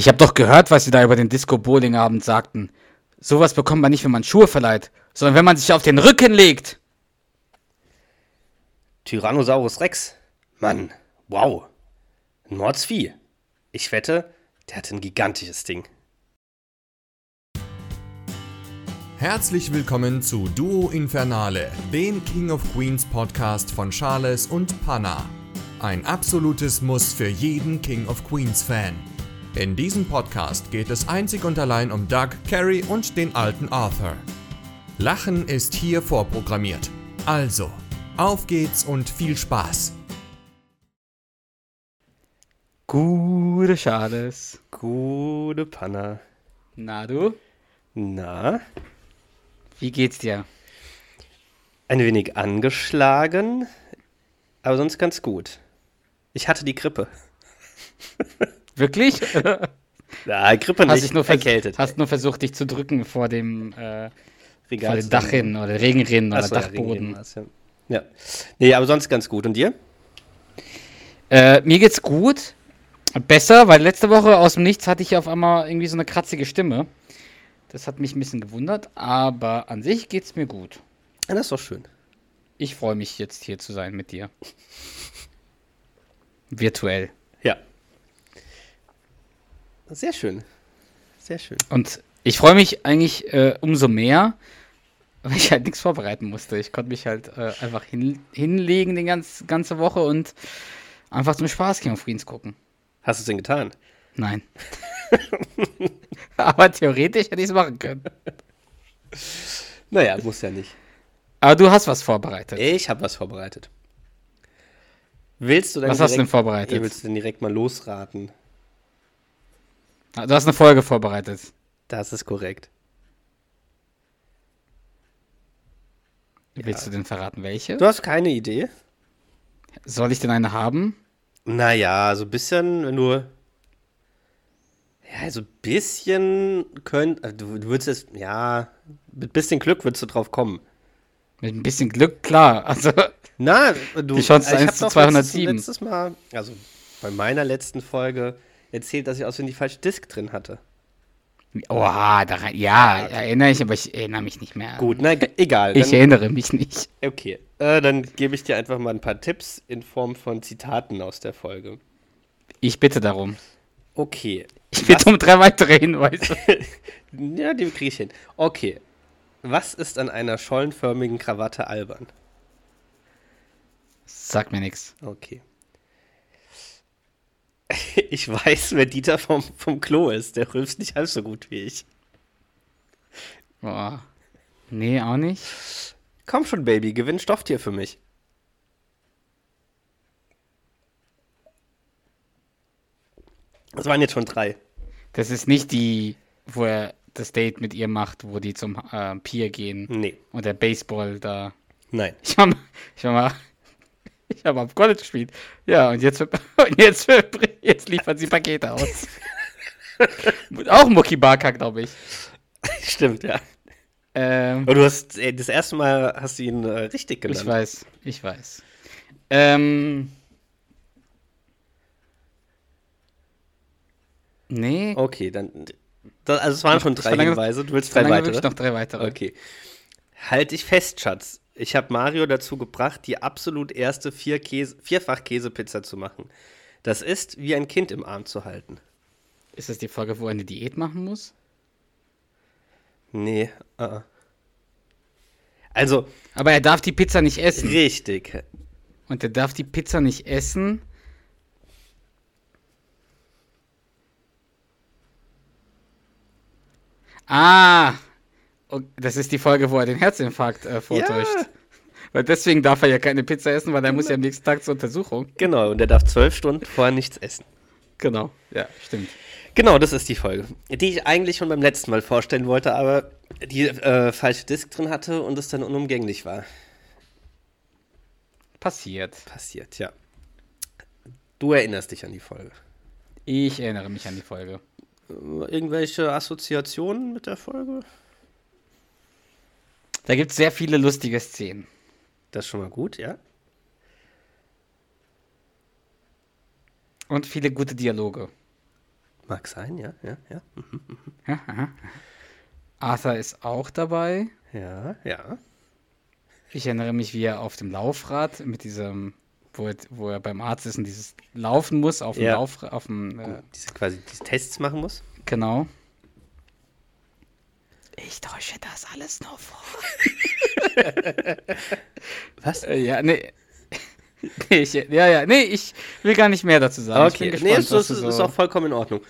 Ich habe doch gehört, was sie da über den Disco-Bowling-Abend sagten. Sowas bekommt man nicht, wenn man Schuhe verleiht, sondern wenn man sich auf den Rücken legt. Tyrannosaurus Rex. Mann, wow. Ein Mordsvieh. Ich wette, der hat ein gigantisches Ding. Herzlich willkommen zu Duo Infernale, dem King of Queens Podcast von Charles und Panna. Ein absolutes Muss für jeden King of Queens Fan. In diesem Podcast geht es einzig und allein um Doug, Carrie und den alten Arthur. Lachen ist hier vorprogrammiert. Also, auf geht's und viel Spaß. Gute Charles. Gute Panna. Na du? Na, Wie geht's dir? ein wenig angeschlagen, aber sonst ganz gut. Ich hatte die Grippe. Wirklich? Ja, Grippe hast nicht, dich nur erkältet. Hast nur versucht, dich zu drücken vor dem, äh, vor dem zusammen. Dachrinnen oder Regenrinnen oder ja, Dachboden. Ja. ja. Nee, aber sonst ganz gut. Und dir? Äh, mir geht's gut. Besser, weil letzte Woche aus dem Nichts hatte ich auf einmal irgendwie so eine kratzige Stimme. Das hat mich ein bisschen gewundert, aber an sich geht's mir gut. Ja, das ist doch schön. Ich freue mich jetzt hier zu sein mit dir. Virtuell. Sehr schön. Sehr schön. Und ich freue mich eigentlich äh, umso mehr, weil ich halt nichts vorbereiten musste. Ich konnte mich halt äh, einfach hin, hinlegen die ganz, ganze Woche und einfach zum Spaß King of Queens gucken. Hast du es denn getan? Nein. Aber theoretisch hätte ich es machen können. Naja, muss ja nicht. Aber du hast was vorbereitet. Ich habe was vorbereitet. Willst du dann Was hast du denn direkt- vorbereitet? Willst du denn direkt mal losraten? Ah, Du hast eine Folge vorbereitet. Das ist korrekt. Willst du denn verraten, welche? Du hast keine Idee? Soll ich denn eine haben? Naja, so ein bisschen, wenn du. Ja, so ein bisschen könnt. also Du, du würdest es. Ja, mit bisschen Glück würdest du drauf kommen. Mit ein bisschen Glück, klar. Also, Na, du. Die Chance ist ich 1 hab zu doch 207. Letztes, letztes Mal, also bei meiner letzten Folge, erzählt, dass ich auswendig falsch Disk drin hatte. oha, daran, ja, erinnere ich, aber ich erinnere mich nicht mehr. Gut, na, egal. Ich Dann, erinnere mich nicht. okay, äh, dann gebe ich dir einfach mal ein paar Tipps in Form von Zitaten aus der Folge. Ich bitte darum. Okay. Ich bitte um drei weitere Hinweise. Ja, die kriege ich hin. Okay. Was ist an einer schollenförmigen Krawatte albern? Sag mir nichts. Okay. Ich weiß, wer Dieter vom, vom Klo ist. Der rülpst nicht halb so gut wie ich. Boah. Nee, auch nicht. Komm schon, Baby, gewinn Stofftier für mich. Das waren jetzt schon drei. Das ist nicht die, wo er das Date mit ihr macht, wo die zum äh, Pier gehen Nee, und der Baseball da. nein. Ich war mal, ich war mal, ich habe am College gespielt. Ja, und jetzt, jetzt, jetzt liefern sie Pakete aus. Auch Mucki Barker, glaube ich. Stimmt, ja. Ähm, Aber du hast äh, das erste Mal hast du ihn äh, richtig genannt. ich weiß, ich weiß. Ähm, nee, Okay, dann. Da, also es waren schon drei Hinweise. Du willst ich drei weitere? wirklich noch drei weitere. Okay. Halt dich fest, Schatz. Ich habe Mario dazu gebracht, die absolut erste vier Käse, Vierfach-Käsepizza zu machen. Das ist wie ein Kind im Arm zu halten. Ist das die Folge, wo er eine Diät machen muss? Nee. Uh -uh. Also, Aber er darf die Pizza nicht essen. richtig. Und er darf die Pizza nicht essen. Ah, das ist die Folge, wo er den Herzinfarkt äh, vortäuscht. Ja. Weil deswegen darf er ja keine Pizza essen, weil er muss ja am nächsten Tag zur Untersuchung. Genau, und er darf zwölf Stunden vorher nichts essen. Genau, ja, stimmt. Genau, das ist die Folge, die ich eigentlich schon beim letzten Mal vorstellen wollte, aber die äh, falsche Disk drin hatte und es dann unumgänglich war. Passiert. Passiert, ja. Du erinnerst dich an die Folge. Ich erinnere mich an die Folge. Irgendwelche Assoziationen mit der Folge? Da gibt es sehr viele lustige Szenen. Das ist schon mal gut, ja. Und viele gute Dialoge. Mag sein, ja, ja, ja. Arthur ist auch dabei. Ja, ja. Ich erinnere mich, wie er auf dem Laufrad mit diesem, wo er, wo er beim Arzt ist und dieses Laufen muss auf dem Ja. Laufrad, auf dem, äh, Diese quasi diese Tests machen muss. genau. Ich täusche das alles nur vor. Was? Äh, ja, nee. nee ich, ja, ja, nee, ich will gar nicht mehr dazu sagen. Okay, ich bin nee, gespannt, ist, ist, du ist so- auch vollkommen in Ordnung.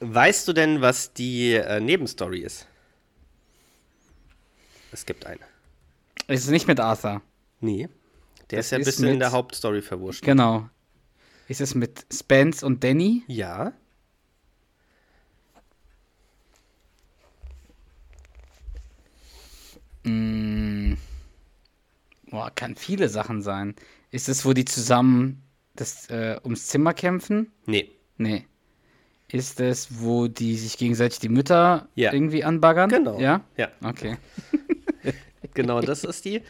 Weißt du denn, was die äh, Nebenstory ist? Es gibt eine. Es ist nicht mit Arthur. Nee. Der Das ist ja ein bisschen in der Hauptstory verwurscht. Genau. Ist es mit Spence und Danny? Ja. Mm. Boah, kann viele Sachen sein. Ist es, wo die zusammen das, äh, ums Zimmer kämpfen? Nee. Nee. Ist es, wo die sich gegenseitig die Mütter Ja. irgendwie anbaggern? Genau. Ja? Ja, Okay. genau, das ist die.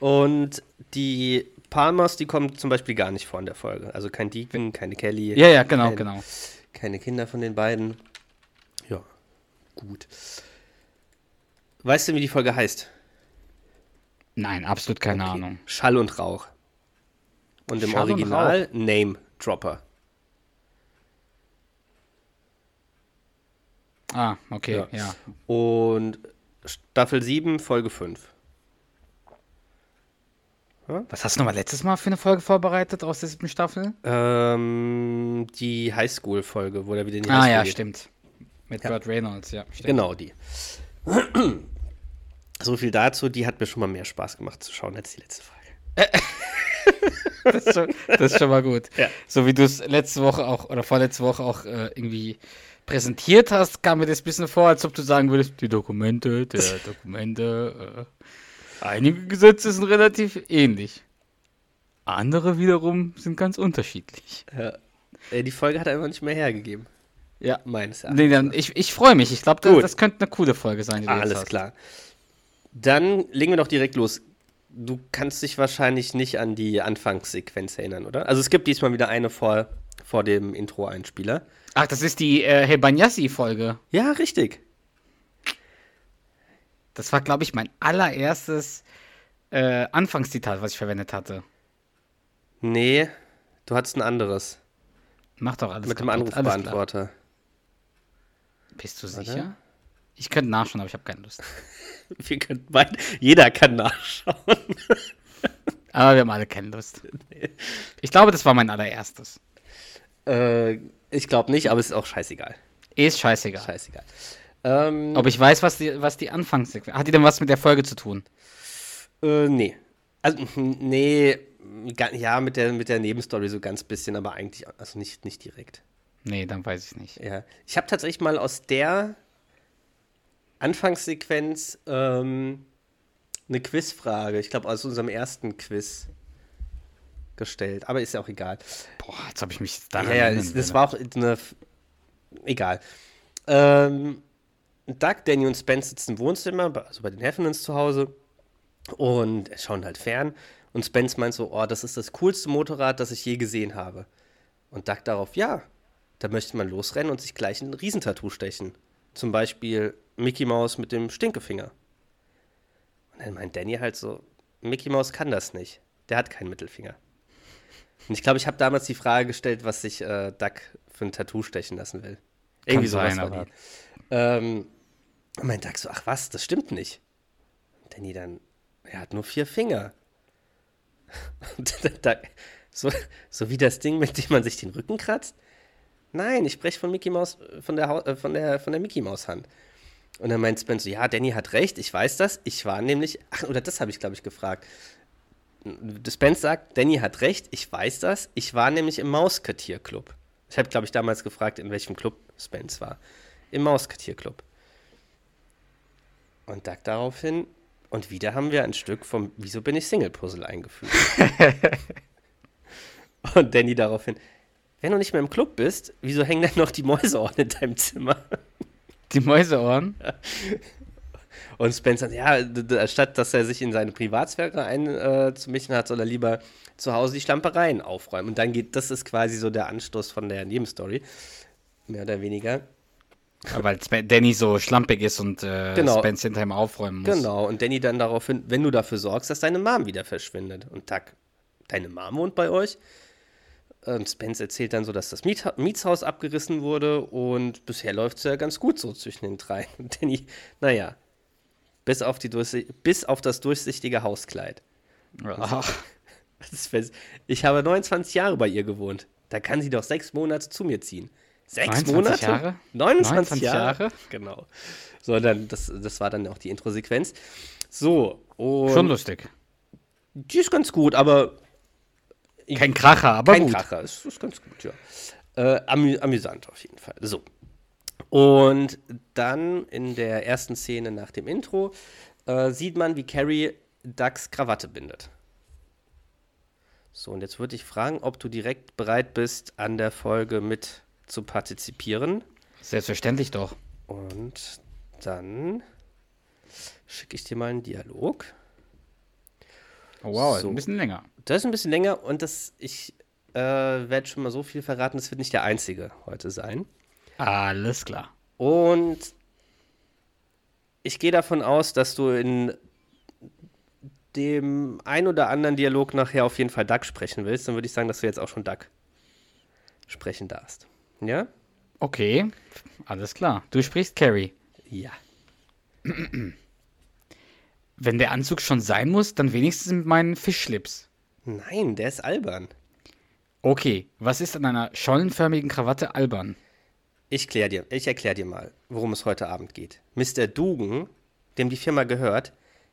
Und die Palmers, die kommen zum Beispiel gar nicht vor in der Folge. Also kein Deacon, keine Kelly. Ja, ja, genau, kein, genau. Keine Kinder von den beiden. Ja, gut. Weißt du, wie die Folge heißt? Nein, absolut keine Okay. Ahnung. Schall und Rauch. Und im Schall und Original Name Dropper. Ah, okay, Ja. ja. Und Staffel 7, Folge 5. Was hast du nochmal letztes Mal für eine Folge vorbereitet aus der siebten Staffel? Ähm, die Highschool-Folge, wo er wieder in die Ah, Highschool ja, geht. stimmt. Mit Ja. Burt Reynolds, ja. Stimmt. Genau, die. So viel dazu, die hat mir schon mal mehr Spaß gemacht zu schauen als die letzte Folge. Das ist schon, das ist schon mal gut. Ja. So wie du es letzte Woche auch oder vorletzte Woche auch äh, irgendwie präsentiert hast, kam mir das ein bisschen vor, als ob du sagen würdest, die Dokumente, der Dokumente, äh, einige Gesetze sind relativ ähnlich. Andere wiederum sind ganz unterschiedlich. Ja. Äh, die Folge hat er einfach nicht mehr hergegeben. Ja. Meines Erachtens. Nee, dann, ich ich freue mich. Ich glaube, das, das könnte eine coole Folge sein. Ah, alles klar. Dann legen wir doch direkt los. Du kannst dich wahrscheinlich nicht an die Anfangssequenz erinnern, oder? Also es gibt diesmal wieder eine vor, vor dem Intro-Einspieler. Ach, das ist die äh, Hebanyassi-Folge. Ja, richtig. Das war, glaube ich, mein allererstes äh, Anfangszitat, was ich verwendet hatte. Nee, du hattest ein anderes. Mach doch alles mit dem kaputt. Klar. Anrufbeantworter. Bist du sicher? Ich könnte nachschauen, aber ich habe keine Lust. Wir können beide, jeder kann nachschauen. Aber wir haben alle keine Lust. Ich glaube, das war mein allererstes. Äh, ich glaube nicht, aber es ist auch scheißegal. Ist scheißegal. Scheißegal. Ähm, Ob ich weiß, was die, was die Anfangssequenz. Hat die denn was mit der Folge zu tun? äh, nee. Also, nee, ja, mit der, mit der Nebenstory so ganz bisschen, aber eigentlich, also nicht, nicht direkt. Nee, dann weiß ich nicht. Ja. Ich habe tatsächlich mal aus der Anfangssequenz ähm, eine Quizfrage, ich glaube aus unserem ersten Quiz gestellt, aber ist ja auch egal. Boah, jetzt habe ich mich daran Ja, ja, es, das war auch eine. Egal. Ähm, Doug, Danny und Spence sitzen im Wohnzimmer, also bei den Heffenens zu Hause, und schauen halt fern. Und Spence meint so: Oh, das ist das coolste Motorrad, das ich je gesehen habe. Und Doug darauf: Ja, da möchte man losrennen und sich gleich ein Riesentattoo stechen. Zum Beispiel Mickey Mouse mit dem Stinkefinger. Und dann meint Danny halt so: Mickey Mouse kann das nicht. Der hat keinen Mittelfinger. Und ich glaube, ich habe damals die Frage gestellt, was sich äh, Duck für ein Tattoo stechen lassen will. Irgendwie sowas sein, war die. Ähm, und mein Duck so, ach was, das stimmt nicht. Und Danny dann, er hat nur vier Finger. Und Duck, so, so wie das Ding, mit dem man sich den Rücken kratzt? Nein, ich spreche von Mickey Maus, von der, äh, von der, von der Mickey Maus Hand. Und dann meint Spencer, ja, Danny hat recht, ich weiß das. Ich war nämlich, ach, oder das habe ich, glaube ich, gefragt. Spence sagt, Danny hat recht, ich weiß das. Ich war nämlich im Mauskartierclub. Ich habe, glaube ich, damals gefragt, in welchem Club Spence war. Im Mauskartierclub. Und Doug daraufhin, und wieder haben wir ein Stück vom Wieso bin ich Single-Puzzle eingefügt. und Danny daraufhin, wenn du nicht mehr im Club bist, wieso hängen dann noch die Mäuseohren in deinem Zimmer? Die Mäuseohren? Und Spencer, ja, statt dass er sich in seine Privatsphäre einzumischen hat, soll er lieber zu Hause die Schlampereien aufräumen. Und dann geht, das ist quasi so der Anstoß von der Nebenstory. mehr oder weniger. Weil Danny so schlampig ist und äh, Genau. Spence hinter ihm aufräumen muss. Genau, und Danny dann daraufhin, wenn du dafür sorgst, dass deine Mom wieder verschwindet. Und tack, deine Mom wohnt bei euch. Und Spence erzählt dann so, dass das Mietshaus abgerissen wurde und bisher läuft es ja ganz gut so zwischen den drei. Und Danny, naja, bis auf, die bis auf das durchsichtige Hauskleid. Ach. Ich habe 29 Jahre bei ihr gewohnt. Da kann sie doch sechs Monate zu mir ziehen. Sechs 29 Monate? Jahre? 29, 29 Jahre? Jahre? Genau. So, dann, das, das war dann auch die Introsequenz. So, und schon lustig. die ist ganz gut, aber Kein Kracher, aber kein gut. Kracher. Ist, ist ganz gut, ja. Äh, amü amüsant auf jeden Fall. So. Und dann in der ersten Szene nach dem Intro äh, sieht man, wie Carrie Ducks Krawatte bindet. So, und jetzt würde ich fragen, ob du direkt bereit bist, an der Folge mit zu partizipieren. Selbstverständlich doch. Und dann schicke ich dir mal einen Dialog. Oh, wow, So. ein bisschen länger. Das ist ein bisschen länger und das, ich äh, werde schon mal so viel verraten, das wird nicht der einzige heute sein. Alles klar. Und ich gehe davon aus, dass du in dem ein oder anderen Dialog nachher auf jeden Fall Duck sprechen willst. Dann würde ich sagen, dass du jetzt auch schon Duck sprechen darfst. Ja? Okay, alles klar. Du sprichst Carrie. Ja. Wenn der Anzug schon sein muss, dann wenigstens mit meinen Fischschlips. Nein, der ist albern. Okay, was ist an einer schollenförmigen Krawatte albern? Ich, klär dir, ich erkläre dir mal, worum es heute Abend geht. Mr. Dugan, dem die Firma gehört,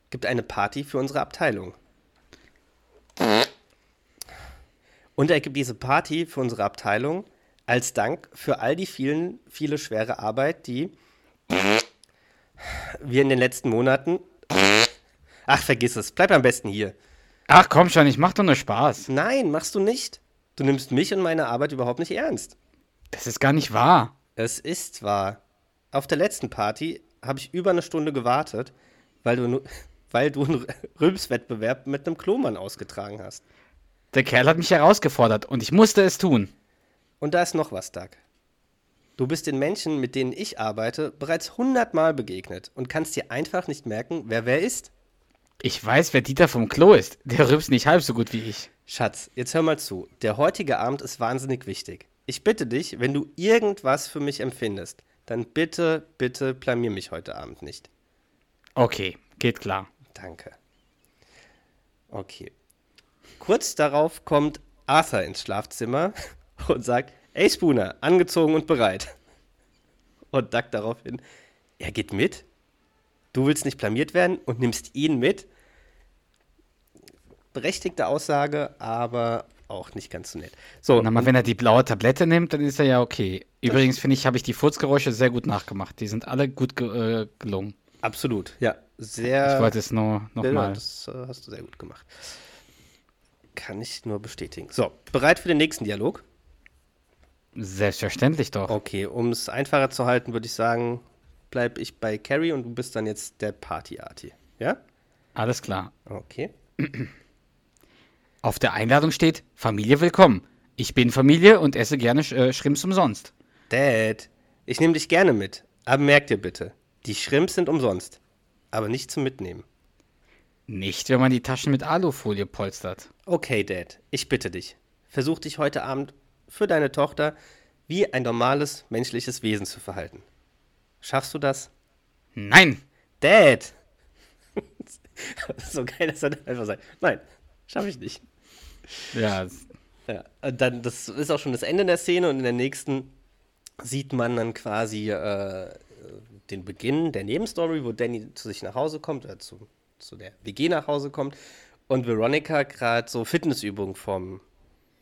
gibt eine Party für unsere Abteilung. Und er gibt diese Party für unsere Abteilung als Dank für all die vielen, viele schwere Arbeit, die wir in den letzten Monaten. Ach, vergiss es. Bleib am besten hier. Ach komm schon, ich mach doch nur Spaß. Nein, machst du nicht. Du nimmst mich und meine Arbeit überhaupt nicht ernst. Das ist gar nicht wahr. Es ist wahr. Auf der letzten Party habe ich über eine Stunde gewartet, weil du, weil du einen Rülpswettbewerb mit einem Klomann ausgetragen hast. Der Kerl hat mich herausgefordert und ich musste es tun. Und da ist noch was, Doug. Du bist den Menschen, mit denen ich arbeite, bereits hundertmal begegnet und kannst dir einfach nicht merken, wer wer ist. Ich weiß, wer Dieter vom Klo ist. Der rübst nicht halb so gut wie ich. Schatz, jetzt hör mal zu. Der heutige Abend ist wahnsinnig wichtig. Ich bitte dich, wenn du irgendwas für mich empfindest, dann bitte, bitte blamier mich heute Abend nicht. Okay, geht klar. Danke. Okay. Kurz darauf kommt Arthur ins Schlafzimmer und sagt, ey Spooner, angezogen und bereit. Und Duck daraufhin, er geht mit? Du willst nicht blamiert werden und nimmst ihn mit? Berechtigte Aussage, aber auch nicht ganz so nett. So, Na mal, wenn er die blaue Tablette nimmt, dann ist er ja okay. Übrigens finde ich, habe ich die Furzgeräusche sehr gut nachgemacht. Die sind alle gut ge äh, gelungen. absolut, ja. Sehr. Ich wollte es nur nochmal. das äh, hast du sehr gut gemacht. Kann ich nur bestätigen. So, bereit für den nächsten Dialog? Selbstverständlich doch. Okay, um es einfacher zu halten, würde ich sagen, bleib ich bei Carrie und du bist dann jetzt der Party-Arty. Ja? Alles klar. Okay. Auf der Einladung steht Familie willkommen. Ich bin Familie und esse gerne Sch äh, Schrimps umsonst. Dad, ich nehme dich gerne mit. Aber merk dir bitte, die Shrimps sind umsonst. Aber nicht zum Mitnehmen. Nicht, wenn man die Taschen mit Alufolie polstert. Okay, Dad, ich bitte dich. Versuch dich heute Abend für deine Tochter wie ein normales menschliches Wesen zu verhalten. Schaffst du das? Nein! Dad! so geil, dass er dann einfach sagt, nein, schaffe ich nicht. Ja, Ja, äh, dann, das ist auch schon das Ende der Szene und in der nächsten sieht man dann quasi äh, den Beginn der Nebenstory, wo Danny zu sich nach Hause kommt, oder zu, zu der WG nach Hause kommt und Veronica gerade so Fitnessübungen vom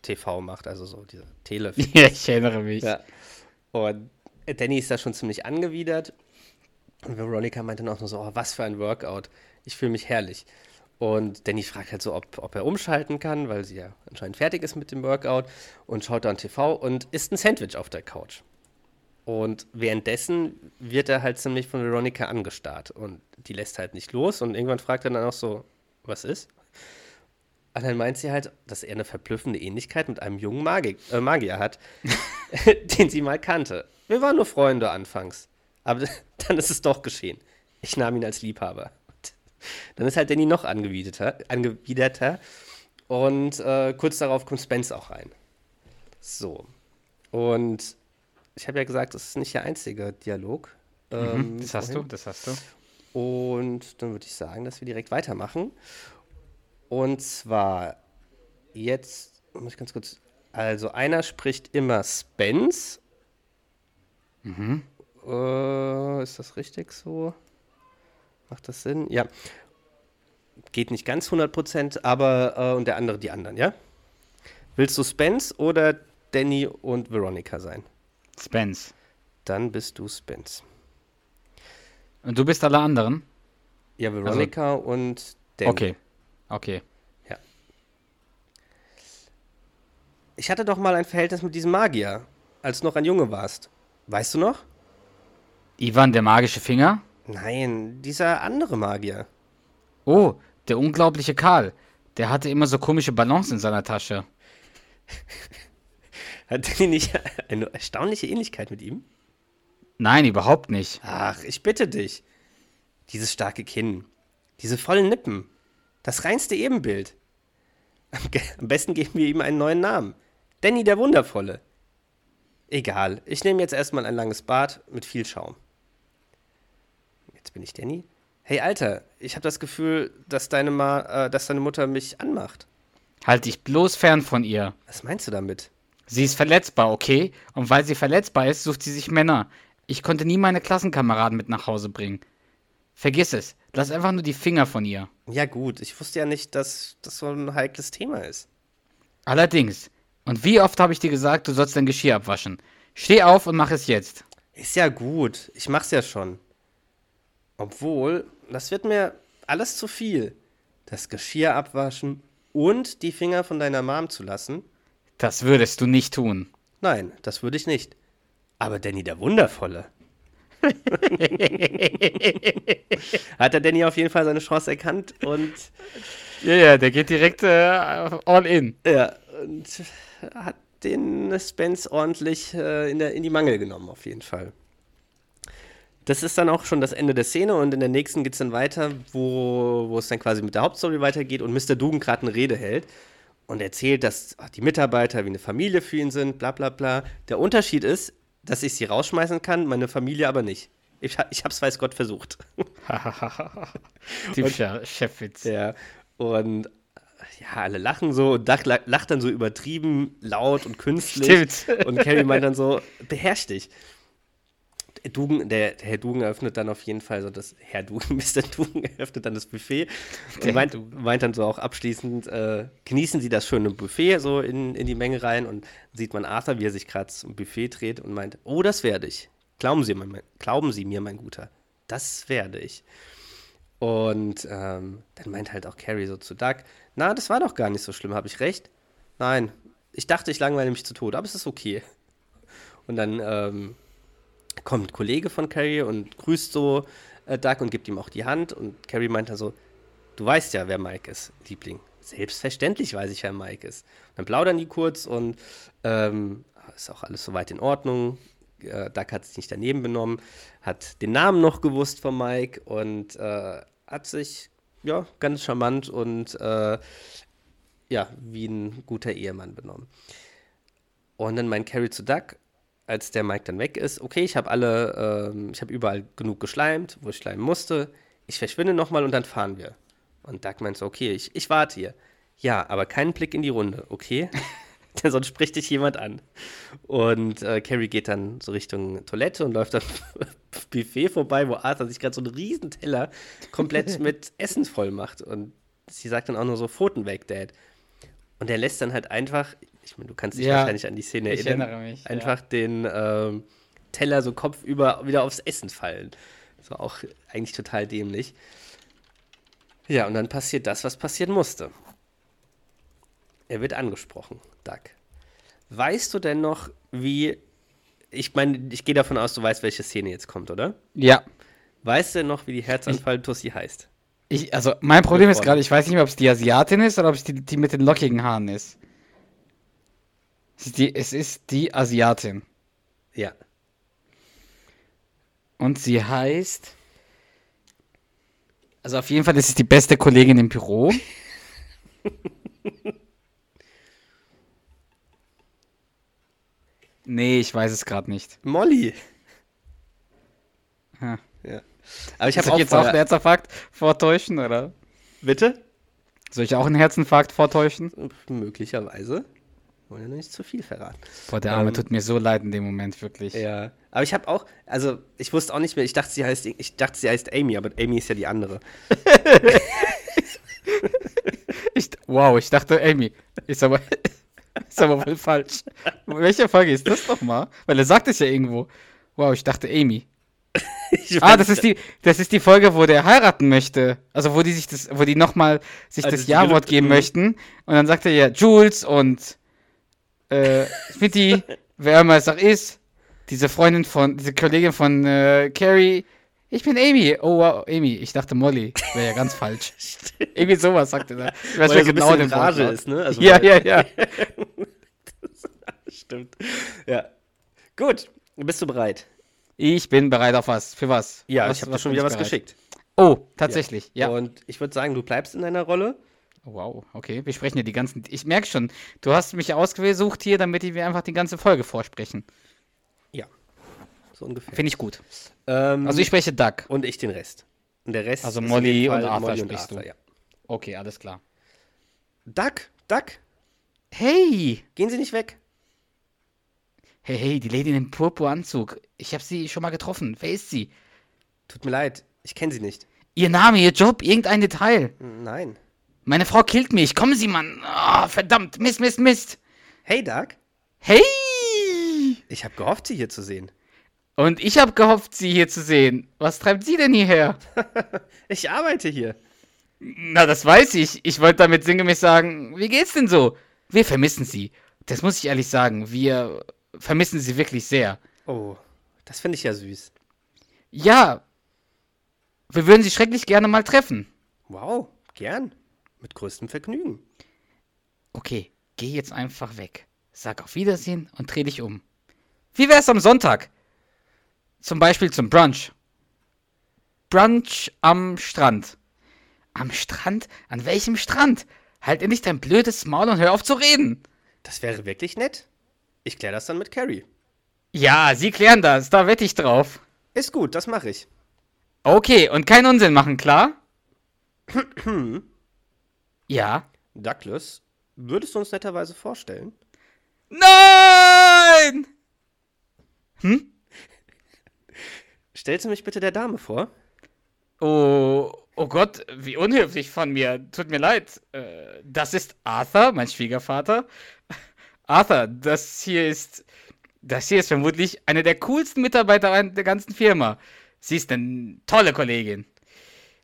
TV macht, also so diese Tele. ja ich erinnere mich. Ja. Und Danny ist da schon ziemlich angewidert. Und Veronica meint dann auch nur so, oh, was für ein Workout. Ich fühle mich herrlich. Und Danny fragt halt so, ob, ob er umschalten kann, weil sie ja anscheinend fertig ist mit dem Workout und schaut dann TV und isst ein Sandwich auf der Couch. Und währenddessen wird er halt ziemlich von Veronica angestarrt und die lässt halt nicht los und irgendwann fragt er dann auch so, was ist? Und dann meint sie halt, dass er eine verblüffende Ähnlichkeit mit einem jungen Magi äh, Magier hat, den sie mal kannte. Wir waren nur Freunde anfangs. Aber dann ist es doch geschehen. Ich nahm ihn als Liebhaber. Und dann ist halt Danny noch angewiderter. angewiderter und äh, kurz darauf kommt Spence auch rein. So. Und ich habe ja gesagt, das ist nicht der einzige Dialog. Ähm, Mhm, das hast du, vorhin. das hast du. Und dann würde ich sagen, dass wir direkt weitermachen. Und zwar jetzt, muss ich ganz kurz. Also einer spricht immer Spence. Äh, ist das richtig so? Macht das Sinn? Ja. Geht nicht ganz 100%, aber äh, und der andere die anderen, ja? Willst du Spence oder Danny und Veronica sein? Spence. Dann bist du Spence. Und du bist alle anderen? Ja, Veronica und Danny. Okay. Okay. Ich hatte doch mal ein Verhältnis mit diesem Magier, als du noch ein Junge warst. Weißt du noch? Ivan, der magische Finger? Nein, dieser andere Magier. Oh, der unglaubliche Karl. Der hatte immer so komische Ballons in seiner Tasche. Hat die nicht eine erstaunliche Ähnlichkeit mit ihm? Nein, überhaupt nicht. Ach, ich bitte dich. Dieses starke Kinn, diese vollen Lippen, das reinste Ebenbild. Am, besten geben wir ihm einen neuen Namen. Danny der Wundervolle. Egal, ich nehme jetzt erstmal ein langes Bad mit viel Schaum. Jetzt bin ich Danny. Hey Alter, ich habe das Gefühl, dass deine, Ma äh, dass deine Mutter mich anmacht. Halt dich bloß fern von ihr. Was meinst du damit? Sie ist verletzbar, okay? Und weil sie verletzbar ist, sucht sie sich Männer. Ich konnte nie meine Klassenkameraden mit nach Hause bringen. Vergiss es. Lass einfach nur die Finger von ihr. Ja gut, ich wusste ja nicht, dass das so ein heikles Thema ist. Allerdings. Und wie oft habe ich dir gesagt, du sollst dein Geschirr abwaschen? Steh auf und mach es jetzt. Ist ja gut, ich mach's ja schon. Obwohl, das wird mir alles zu viel. Das Geschirr abwaschen und die Finger von deiner Mom zu lassen? Das würdest du nicht tun. Nein, das würde ich nicht. Aber Danny der Wundervolle. Hat der Danny auf jeden Fall seine Chance erkannt und, Ja, ja, der geht direkt äh, all in. ja, und hat den Spence ordentlich äh, in, der, in die Mangel genommen, auf jeden Fall. Das ist dann auch schon das Ende der Szene und in der nächsten geht es dann weiter, wo, wo es dann quasi mit der Hauptstory weitergeht und Mr. Dugan gerade eine Rede hält und erzählt, dass ach, die Mitarbeiter wie eine Familie für ihn sind, bla bla bla. Der Unterschied ist, dass ich sie rausschmeißen kann, meine Familie aber nicht. Ich, ich hab's, weiß Gott, versucht. Typischer Chefwitz. Ja, und äh, ja, alle lachen so und la- lacht dann so übertrieben laut und künstlich. Stimmt. Und Carrie meint dann so, beherrsch dich. Der, Dugan, der, der Herr Dugan eröffnet dann auf jeden Fall so das, Herr Dugan, Mr. Dugan eröffnet dann das Buffet und meint, meint dann so auch abschließend, äh, genießen Sie das schöne Buffet so in, in die Menge rein und sieht man Arthur, wie er sich gerade zum Buffet dreht und meint, oh, das werde ich. Glauben Sie, mein, glauben Sie mir, mein Guter, das werde ich. Und ähm, dann meint halt auch Carrie so zu Doug, na, das war doch gar nicht so schlimm, habe ich recht? Nein, ich dachte, ich langweile mich zu Tode, aber es ist okay. Und dann ähm, kommt ein Kollege von Carrie und grüßt so äh, Doug und gibt ihm auch die Hand. Und Carrie meint dann so, du weißt ja, wer Mike ist, Liebling. Selbstverständlich weiß ich, wer Mike ist. dann plaudern die kurz und ähm, ist auch alles soweit in Ordnung. Äh, Doug hat sich nicht daneben benommen, hat den Namen noch gewusst von Mike und äh, hat sich ja ganz charmant und äh, ja, wie ein guter Ehemann benommen. Und dann meint Carrie zu Doug, als der Mike dann weg ist, okay, ich habe alle, ähm, ich habe überall genug geschleimt, wo ich schleimen musste. Ich verschwinde nochmal und dann fahren wir. Und Doug meint so, okay, ich, ich warte hier. Ja, aber keinen Blick in die Runde, okay? Denn sonst spricht dich jemand an. Und äh, Carrie geht dann so Richtung Toilette und läuft dann Buffet vorbei, wo Arthur sich gerade so einen riesen Teller komplett mit Essen voll macht. Und sie sagt dann auch nur so, Pfoten weg, Dad. Und er lässt dann halt einfach, ich meine, du kannst dich Ja, wahrscheinlich an die Szene erinnern, mich, ja. einfach den ähm, Teller so kopfüber wieder aufs Essen fallen. Das war auch eigentlich total dämlich. Ja, und dann passiert das, was passieren musste. Er wird angesprochen, Doug. Weißt du denn noch, wie. Ich meine, ich gehe davon aus, du weißt, welche Szene jetzt kommt, oder? Ja, Weißt du denn noch, wie die Herzanfall-Tussi heißt? Ich, also, mein Problem ist gerade, ich weiß nicht mehr, ob es die Asiatin ist oder ob es die, die mit den lockigen Haaren ist. Es ist die, es ist die Asiatin. Ja. Und sie heißt. Also auf jeden Fall ist es die beste Kollegin im Büro. nee, ich weiß es gerade nicht. Molly. Ja. Aber ich habe auch jetzt auch einen Herzinfarkt vortäuschen, oder? Bitte? Soll ich auch einen Herzinfarkt vortäuschen? Möglicherweise. Wollen ja nicht zu viel verraten. Boah, der Arme Ähm, tut mir so leid in dem Moment, wirklich. Ja. Aber ich habe auch, also ich wusste auch nicht mehr, ich dachte, sie heißt, ich dachte, sie heißt Amy, aber Amy ist ja die andere. Ich, wow, ich dachte, Amy. Ist aber, ist aber wohl falsch. Welche Folge ist das nochmal? Weil er sagt es ja irgendwo. Wow, ich dachte Amy. Ah, das ist die, das ist die Folge, wo der heiraten möchte. Also wo die sich das, wo die nochmal sich Also das Ja-Wort geben mhm. möchten. Und dann sagt er ja Jules und äh, Smitty, wer immer es auch ist, diese Freundin von, diese Kollegin von äh, Carrie. Ich bin Amy. Oh wow, Amy. Ich dachte Molly. Wäre ja ganz falsch. Irgendwie sowas sagte er. Ich weiß Weil er so ein genau bisschen den in Rage ist, ne? Also ja, weil- ja, ja. Stimmt. Ja. Gut. Bist du bereit? Ich bin bereit auf was. Für was? Ja, was, ich habe dir schon wieder was bereit? geschickt. Oh, tatsächlich. Ja. Und ich würde sagen, du bleibst in deiner Rolle. Wow, okay. Wir sprechen ja die ganzen. Ich merke schon, du hast mich ausgesucht hier, damit wir einfach die ganze Folge vorsprechen. Ja. So ungefähr. Finde ich gut. Ähm, Also ich spreche Duck. und ich den Rest. Und der Rest Also Molly und Arthur Molly und sprichst du. Arthur, ja. Okay, alles klar. Duck, Duck, Hey! gehen Sie nicht weg. Hey, hey, die Lady in dem Purpuranzug. Ich habe sie schon mal getroffen. Wer ist sie? Tut mir leid, ich kenne Sie nicht. Ihr Name, ihr Job, irgendein Detail. Nein. Meine Frau killt mich. Kommen Sie, Mann. Ah, verdammt. Mist, Mist, Mist. Hey, Duck, Hey! ich habe gehofft, Sie hier zu sehen. Und ich habe gehofft, Sie hier zu sehen. Was treibt sie denn hierher? Ich arbeite hier. Na, das weiß ich. Ich wollte damit sinngemäß sagen, wie geht's denn so? Wir vermissen Sie. Das muss ich ehrlich sagen. Wir vermissen Sie wirklich sehr. Oh, das finde ich ja süß. Ja. Wir würden Sie schrecklich gerne mal treffen. Wow, gern. Mit größtem Vergnügen. Okay, geh jetzt einfach weg. Sag auf Wiedersehen und dreh dich um. Wie wär's am Sonntag? Zum Beispiel zum Brunch. Brunch am Strand. Am Strand? An welchem Strand? Halt endlich dein blödes Maul und hör auf zu reden. Das wäre wirklich nett. Ich kläre das dann mit Carrie. Ja, Sie klären das, da wette ich drauf. Ist gut, das mache ich. Okay, und keinen Unsinn machen, klar? ja. Douglas, würdest du uns netterweise vorstellen? Nein! Hm? Stellst du mich bitte der Dame vor? Oh, oh Gott, wie unhöflich von mir. Tut mir leid. Äh, das ist Arthur, mein Schwiegervater. Arthur, das hier ist. Das hier ist vermutlich eine der coolsten Mitarbeiter der ganzen Firma. Sie ist eine tolle Kollegin.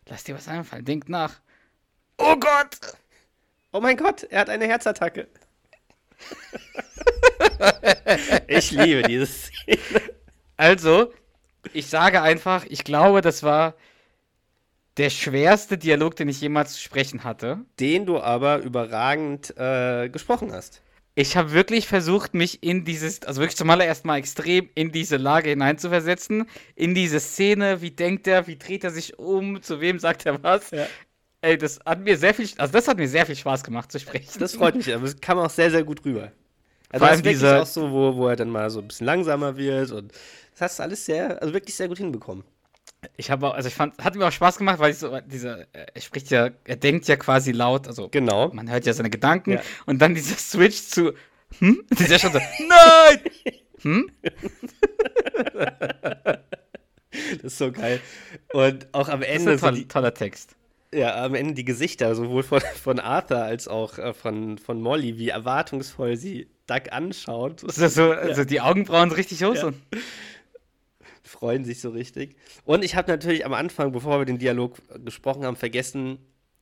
Lass dir was einfallen, denk nach. Oh Gott! Oh mein Gott, er hat eine Herzattacke. ich liebe dieses Szene. Also, ich sage einfach, ich glaube, das war der schwerste Dialog, den ich jemals zu sprechen hatte. Den du aber überragend äh, gesprochen hast. Ich habe wirklich versucht, mich in dieses, also wirklich zum allerersten Mal extrem in diese Lage hineinzuversetzen, in diese Szene, wie denkt er, wie dreht er sich um, zu wem sagt er was. Ja. Ey, das hat mir sehr viel, also das hat mir sehr viel Spaß gemacht zu sprechen. Das freut mich, aber es kam auch sehr, sehr gut rüber. Also Vor allem das ist wirklich dieser- auch so, wo, wo er dann mal so ein bisschen langsamer wird und das hast du alles sehr, also wirklich sehr gut hinbekommen. Ich habe auch, also ich fand, hat mir auch Spaß gemacht, weil ich so, dieser, äh, er spricht ja, er denkt ja quasi laut, also Genau. man hört ja seine Gedanken Ja. und dann dieser Switch zu, hm? Dieser schon so, nein! Hm? Das ist so geil. Und auch am Das ist Ende, ein so toll, die, toller Text. ja, am Ende die Gesichter, sowohl von, von Arthur als auch äh, von, von Molly, wie erwartungsvoll sie Doug anschaut. So, so, also die Augenbrauen richtig hoch. Ja. Freuen sich so richtig. Und ich habe natürlich am Anfang, bevor wir den Dialog äh, gesprochen haben, vergessen,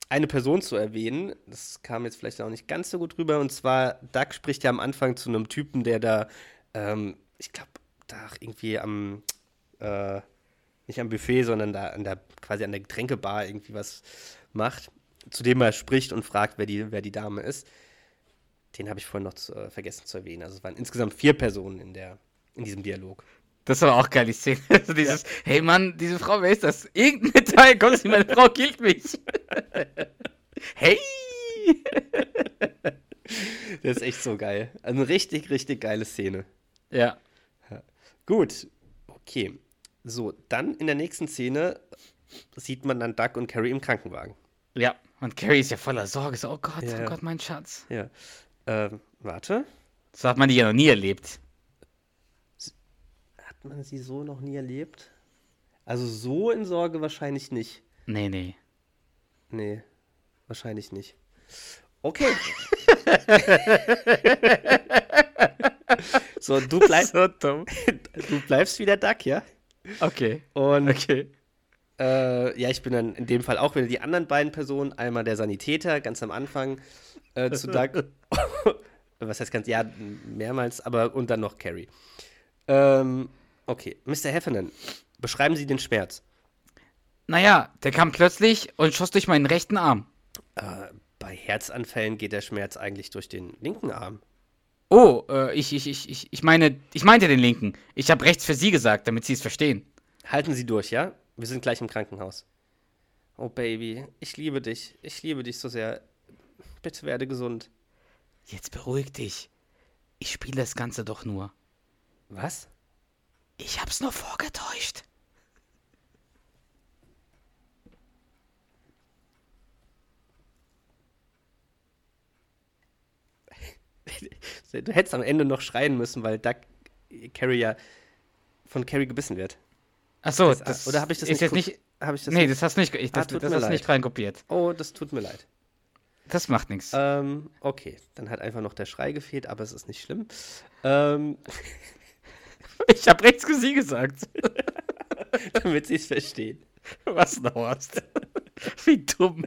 eine Person zu erwähnen. Das kam jetzt vielleicht auch nicht ganz so gut rüber. Und zwar, Doug spricht ja am Anfang zu einem Typen, der da, ähm, ich glaube, da irgendwie am, äh, nicht am Buffet, sondern da an der, quasi an der Getränkebar irgendwie was macht, zu dem er spricht und fragt, wer die, wer die Dame ist. Den habe ich vorhin noch zu, äh, vergessen zu erwähnen. Also es waren insgesamt vier Personen in, der, in diesem Dialog. Das war auch geil, die Szene. Also dieses, hey Mann, diese Frau, wer ist das? Irgendein kommt sie, meine Frau killt mich. hey! Das ist echt so geil. Also eine richtig, richtig geile Szene. Ja. Gut, okay. So, dann in der nächsten Szene sieht man dann Doug und Carrie im Krankenwagen. Ja. Und Carrie ist ja voller Sorge. So, oh Gott, Ja. oh Gott, mein Schatz. Ja. Ähm, warte. So hat man die ja noch nie erlebt. Hat man sie so noch nie erlebt? Also so in Sorge wahrscheinlich nicht. Nee, nee. Nee, wahrscheinlich nicht. Okay. so, du, bleib, So dumm. du bleibst wieder Duck, ja? Okay. Und Okay. Äh, ja, ich bin dann in dem Fall auch wieder die anderen beiden Personen. Einmal der Sanitäter, ganz am Anfang äh, zu Doug. Was heißt ganz, ja, mehrmals, aber und dann noch Carrie. Ähm, okay, Mr. Heffernan, beschreiben Sie den Schmerz. Naja, der kam plötzlich und schoss durch meinen rechten Arm. Äh, bei Herzanfällen geht der Schmerz eigentlich durch den linken Arm. Oh, äh, ich, ich, ich, ich, ich meine, ich meinte den linken. Ich habe rechts für Sie gesagt, damit Sie es verstehen. Halten Sie durch, ja? Wir sind gleich im Krankenhaus. Oh Baby, ich liebe dich. Ich liebe dich so sehr. Bitte werde gesund. Jetzt beruhig dich. Ich spiele das Ganze doch nur. Was? Ich hab's nur vorgetäuscht. Du hättest am Ende noch schreien müssen, weil Doug Carrie ja von Carrie gebissen wird. Achso, Das- das, oder hab ich das ist nicht jetzt nicht. Habe ich das? nee, das hast du nicht. Ich, Ah, das, tut das hast nicht reinkopiert. Oh, das tut mir leid. Das macht nichts. Ähm, okay, dann hat einfach noch der Schrei gefehlt, aber es ist nicht schlimm. Ähm, Ich habe rechts Sie gesagt. damit sie es verstehen. Was dauerst? Wie dumm.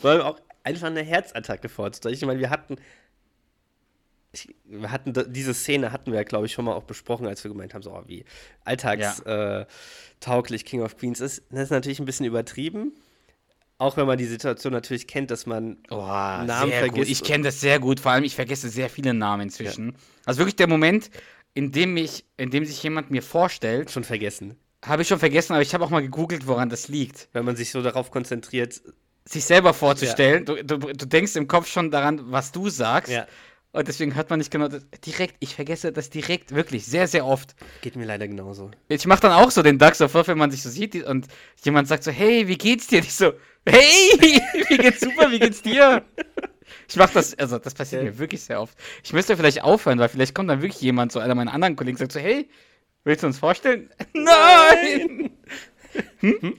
Vor allem auch einfach eine Herzattacke vorzustellen. Ich meine, wir hatten. Ich, wir hatten diese Szene hatten wir ja, glaube ich, schon mal auch besprochen, als wir gemeint haben, so oh, wie alltagstauglich äh, tauglich King of Queens ist. Das ist natürlich ein bisschen übertrieben. Auch wenn man die Situation natürlich kennt, dass man Oh, Namen sehr gut. vergisst. Ich kenne das sehr gut. Vor allem, ich vergesse sehr viele Namen inzwischen. Also wirklich der Moment, in dem, ich, in dem sich jemand mir vorstellt, schon vergessen. habe ich schon vergessen, aber ich habe auch mal gegoogelt, woran das liegt. Wenn man sich so darauf konzentriert. Sich selber vorzustellen. Du, du, du denkst im Kopf schon daran, was du sagst. Ja, Und deswegen hört man nicht genau das, direkt. Ich vergesse das direkt, wirklich, sehr, sehr oft. geht mir leider genauso. Ich mache dann auch so den Duck sofort, wenn man sich so sieht und jemand sagt so, hey, wie geht's dir? Und ich so, hey, wie geht's super, wie geht's dir? Ich mache das, also das passiert Ja. mir wirklich sehr oft. Ich müsste vielleicht aufhören, weil vielleicht kommt dann wirklich jemand, so einer meiner anderen Kollegen, sagt so, hey, willst du uns vorstellen? Nein! Hm?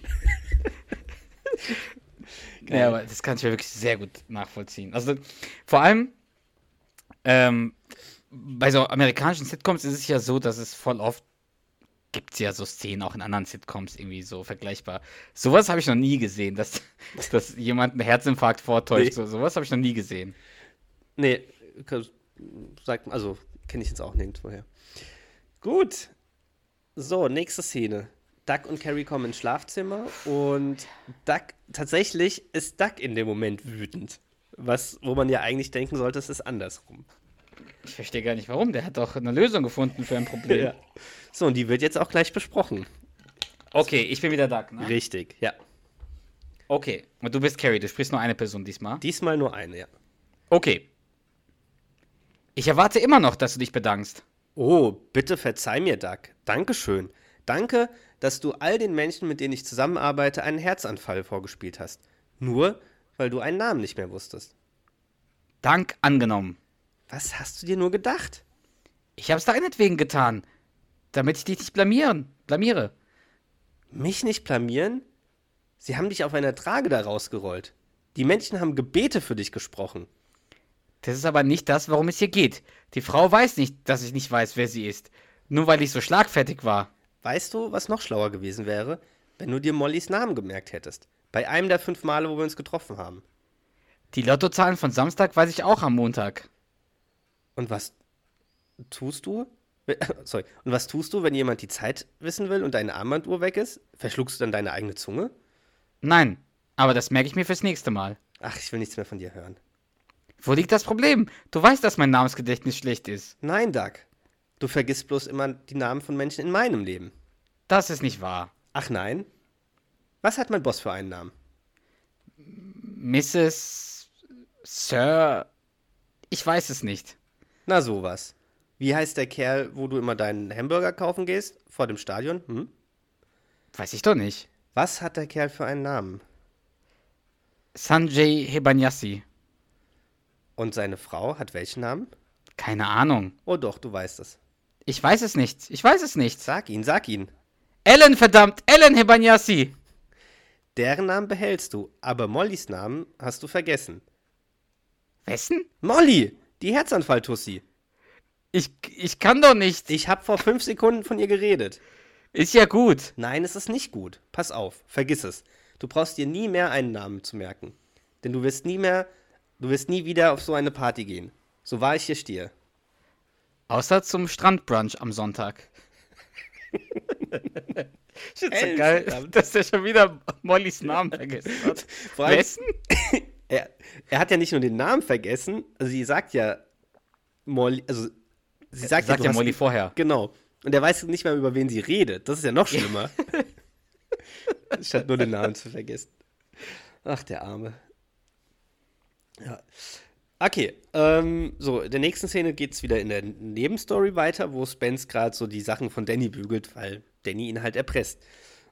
ja, aber das kann ich ja wirklich sehr gut nachvollziehen. Also vor allem ähm, bei so amerikanischen Sitcoms ist es ja so, dass es voll oft gibt es ja so Szenen auch in anderen Sitcoms irgendwie so vergleichbar. Sowas habe ich noch nie gesehen, dass, dass jemand einen Herzinfarkt vortäuscht. Nee. So, sowas habe ich noch nie gesehen. Nee, sagt, also kenne ich jetzt auch nirgendwoher. Gut. So, nächste Szene. Duck und Carrie kommen ins Schlafzimmer und Duck, tatsächlich ist Duck in dem Moment wütend. Was, wo man ja eigentlich denken sollte, es ist andersrum. Ich verstehe gar nicht warum. Der hat doch eine Lösung gefunden für ein Problem. So, und die wird jetzt auch gleich besprochen. Okay, ich bin wieder Doug, ne? Richtig, ja. Okay. Und du bist Carrie, du sprichst nur eine Person diesmal. Diesmal nur eine, ja. Okay. Ich erwarte immer noch, dass du dich bedankst. Oh, bitte verzeih mir, Doug. Dankeschön. Danke, dass du all den Menschen, mit denen ich zusammenarbeite, einen Herzanfall vorgespielt hast. Nur, weil du einen Namen nicht mehr wusstest. Dank angenommen. Was hast du dir nur gedacht? Ich habe es deinetwegen getan, damit ich dich nicht blamieren, blamiere. Mich nicht blamieren? Sie haben dich auf einer Trage da rausgerollt. Die Menschen haben Gebete für dich gesprochen. Das ist aber nicht das, worum es hier geht. Die Frau weiß nicht, dass ich nicht weiß, wer sie ist. Nur weil ich so schlagfertig war. Weißt du, was noch schlauer gewesen wäre? Wenn du dir Mollys Namen gemerkt hättest. Bei einem der fünf Male, wo wir uns getroffen haben. Die Lottozahlen von Samstag weiß ich auch am Montag. Und was tust du? Sorry. Und was tust du, wenn jemand die Zeit wissen will und deine Armbanduhr weg ist? Verschluckst du dann deine eigene Zunge? Nein, aber das merke ich mir fürs nächste Mal. Ach, ich will nichts mehr von dir hören. Wo liegt das Problem? Du weißt, dass mein Namensgedächtnis schlecht ist. Nein, Doug. Du vergisst bloß immer die Namen von Menschen in meinem Leben. Das ist nicht wahr. Ach nein? Was hat mein Boss für einen Namen? Mrs. Sir. Ich weiß es nicht. Na sowas. Wie heißt der Kerl, wo du immer deinen Hamburger kaufen gehst? Vor dem Stadion? Hm? Weiß ich doch nicht. Was hat der Kerl für einen Namen? Sanjay Hebanyasi. Und seine Frau hat welchen Namen? Keine Ahnung. Oh doch, du weißt es. Ich weiß es nicht. Ich weiß es nicht. Sag ihn, sag ihn. Ellen, verdammt! Ellen Hebanyasi! Deren Namen behältst du, aber Mollys Namen hast du vergessen. Wessen? Molly, die Herzanfall-Tussi. Ich, ich kann doch nicht. Ich habe vor fünf Sekunden von ihr geredet. Ist ja gut. Nein, es ist nicht gut. Pass auf, vergiss es. Du brauchst dir nie mehr einen Namen zu merken. Denn du wirst nie mehr, du wirst nie wieder auf so eine Party gehen. So wahr ich hier stehe. Außer zum Strandbrunch am Sonntag. Ich find's so geil, dass der schon wieder Mollys Namen vergessen hat. Wessen? Er, er hat ja nicht nur den Namen vergessen, also sie sagt ja Molly, also sie sagt, Sagt ja hast- Molly vorher. Genau. Und er weiß nicht mehr, über wen sie redet. Das ist ja noch schlimmer. Statt nur den Namen zu vergessen. Ach, der Arme. Ja. Okay, ähm, so, in der nächsten Szene geht es wieder in der Nebenstory weiter, wo Spence gerade so die Sachen von Danny bügelt, weil Danny ihn halt erpresst.